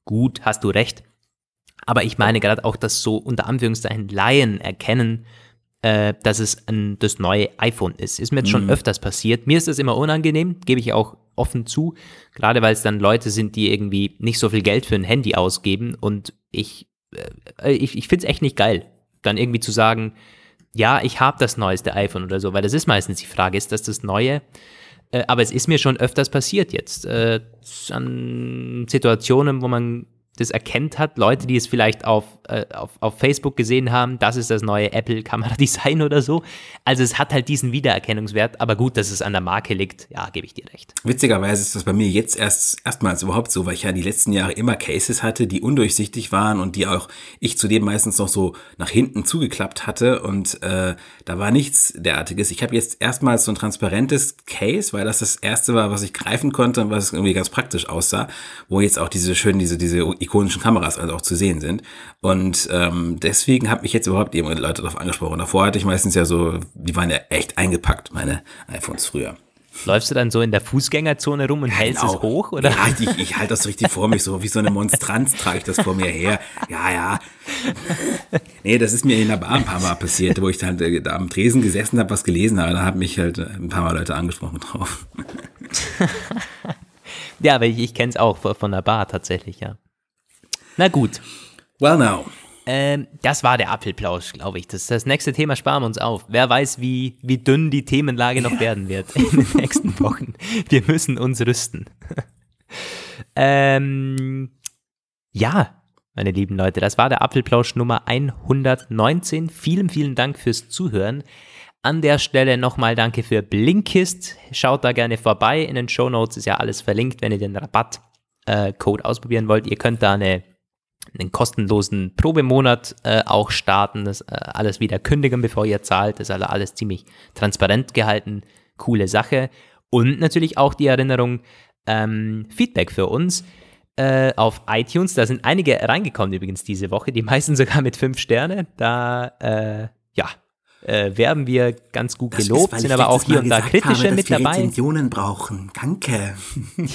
Gut, hast du recht. Aber ich meine gerade auch, dass so unter Anführungszeichen Laien erkennen, äh, dass es ein, das neue iPhone ist. Ist mir jetzt schon mhm. öfters passiert. Mir ist das immer unangenehm, gebe ich auch offen zu. Gerade weil es dann Leute sind, die irgendwie nicht so viel Geld für ein Handy ausgeben und ich äh, ich, ich finde es echt nicht geil, dann irgendwie zu sagen, ja, ich habe das neueste iPhone oder so, weil das ist meistens die Frage, ist das das neue? Äh, aber es ist mir schon öfters passiert jetzt, äh, an Situationen, wo man das erkennt hat, Leute, die es vielleicht auf, äh, auf, auf Facebook gesehen haben, das ist das neue Apple-Kameradesign oder so. Also es hat halt diesen Wiedererkennungswert, aber gut, dass es an der Marke liegt, ja, gebe ich dir recht.
Witzigerweise ist das bei mir jetzt erst erstmals überhaupt so, weil ich ja die letzten Jahre immer Cases hatte, die undurchsichtig waren und die auch ich zudem meistens noch so nach hinten zugeklappt hatte und äh, da war nichts derartiges. Ich habe jetzt erstmals so ein transparentes Case, weil das das erste war, was ich greifen konnte und was irgendwie ganz praktisch aussah, wo jetzt auch diese schönen, diese, diese ikonischen Kameras also auch zu sehen sind. Und ähm, deswegen habe ich jetzt überhaupt eben Leute darauf angesprochen. Davor hatte ich meistens ja so, die waren ja echt eingepackt, meine iPhones früher.
Läufst du dann so in der Fußgängerzone rum und ja, hältst genau. es hoch? Oder?
Ja, ich, ich halte das so richtig vor mich, so wie so eine Monstranz trage ich das vor mir her. Ja, ja. Nee, das ist mir in der Bar ein paar Mal passiert, wo ich dann äh, da am Tresen gesessen habe, was gelesen habe. Da haben mich halt ein paar Mal Leute angesprochen drauf.
ja, aber ich, ich kenne es auch von der Bar tatsächlich, ja. Na gut.
Well now.
Ähm, das war der Apfelplausch, glaube ich. Das, das nächste Thema sparen wir uns auf. Wer weiß, wie, wie dünn die Themenlage noch werden wird in den nächsten Wochen. Wir müssen uns rüsten. ähm, ja, meine lieben Leute, das war der Apfelplausch Nummer 119. Vielen, vielen Dank fürs Zuhören. An der Stelle nochmal danke für Blinkist. Schaut da gerne vorbei. In den Show Notes ist ja alles verlinkt, wenn ihr den Rabattcode äh, ausprobieren wollt. Ihr könnt da eine einen kostenlosen Probemonat äh, auch starten, das äh, alles wieder kündigen, bevor ihr zahlt. Das ist also alles ziemlich transparent gehalten. Coole Sache. Und natürlich auch die Erinnerung, ähm, Feedback für uns äh, auf iTunes. Da sind einige reingekommen übrigens diese Woche, die meisten sogar mit fünf Sterne. Da, äh, werden wir ganz gut das gelobt, ist, sind aber auch hier und da kritische habe, mit dabei.
Rezensionen brauchen. Danke.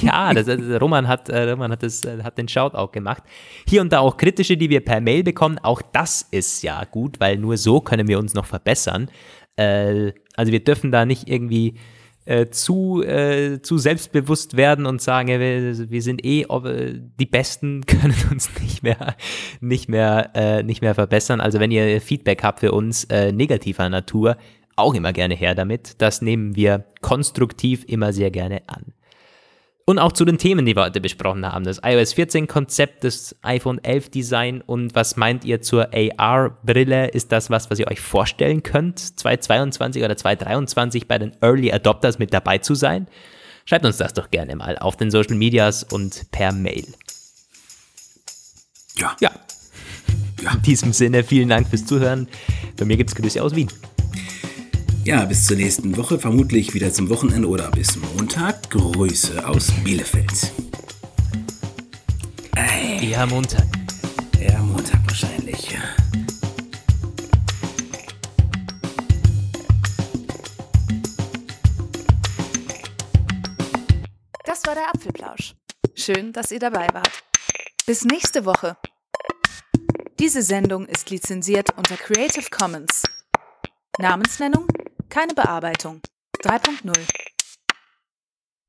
Ja, das, das, Roman hat, äh, Roman hat, das, äh, hat den Shoutout gemacht. Hier und da auch kritische, die wir per Mail bekommen. Auch das ist ja gut, weil nur so können wir uns noch verbessern. Äh, also wir dürfen da nicht irgendwie äh, zu, äh, zu selbstbewusst werden und sagen, ja, wir, wir, sind eh äh, die Besten, können uns nicht mehr, nicht mehr, äh, nicht mehr verbessern. Also wenn ihr Feedback habt für uns äh, negativer Natur, auch immer gerne her damit. Das nehmen wir konstruktiv immer sehr gerne an. Und auch zu den Themen, die wir heute besprochen haben. Das iOS 14 Konzept, das iPhone 11 Design und was meint ihr zur AR-Brille? Ist das was, was ihr euch vorstellen könnt, 2022 oder 2023 bei den Early Adopters mit dabei zu sein? Schreibt uns das doch gerne mal auf den Social Medias und per Mail.
Ja.
Ja. ja. In diesem Sinne, vielen Dank fürs Zuhören. Bei mir gibt es Grüße aus Wien.
Ja, bis zur nächsten Woche, vermutlich wieder zum Wochenende oder bis Montag. Grüße aus Bielefeld.
Ey. Ja, Montag.
Ja, Montag wahrscheinlich.
Das war der Apfelplausch. Schön, dass ihr dabei wart. Bis nächste Woche. Diese Sendung ist lizenziert unter Creative Commons. Namensnennung keine Bearbeitung. 3.0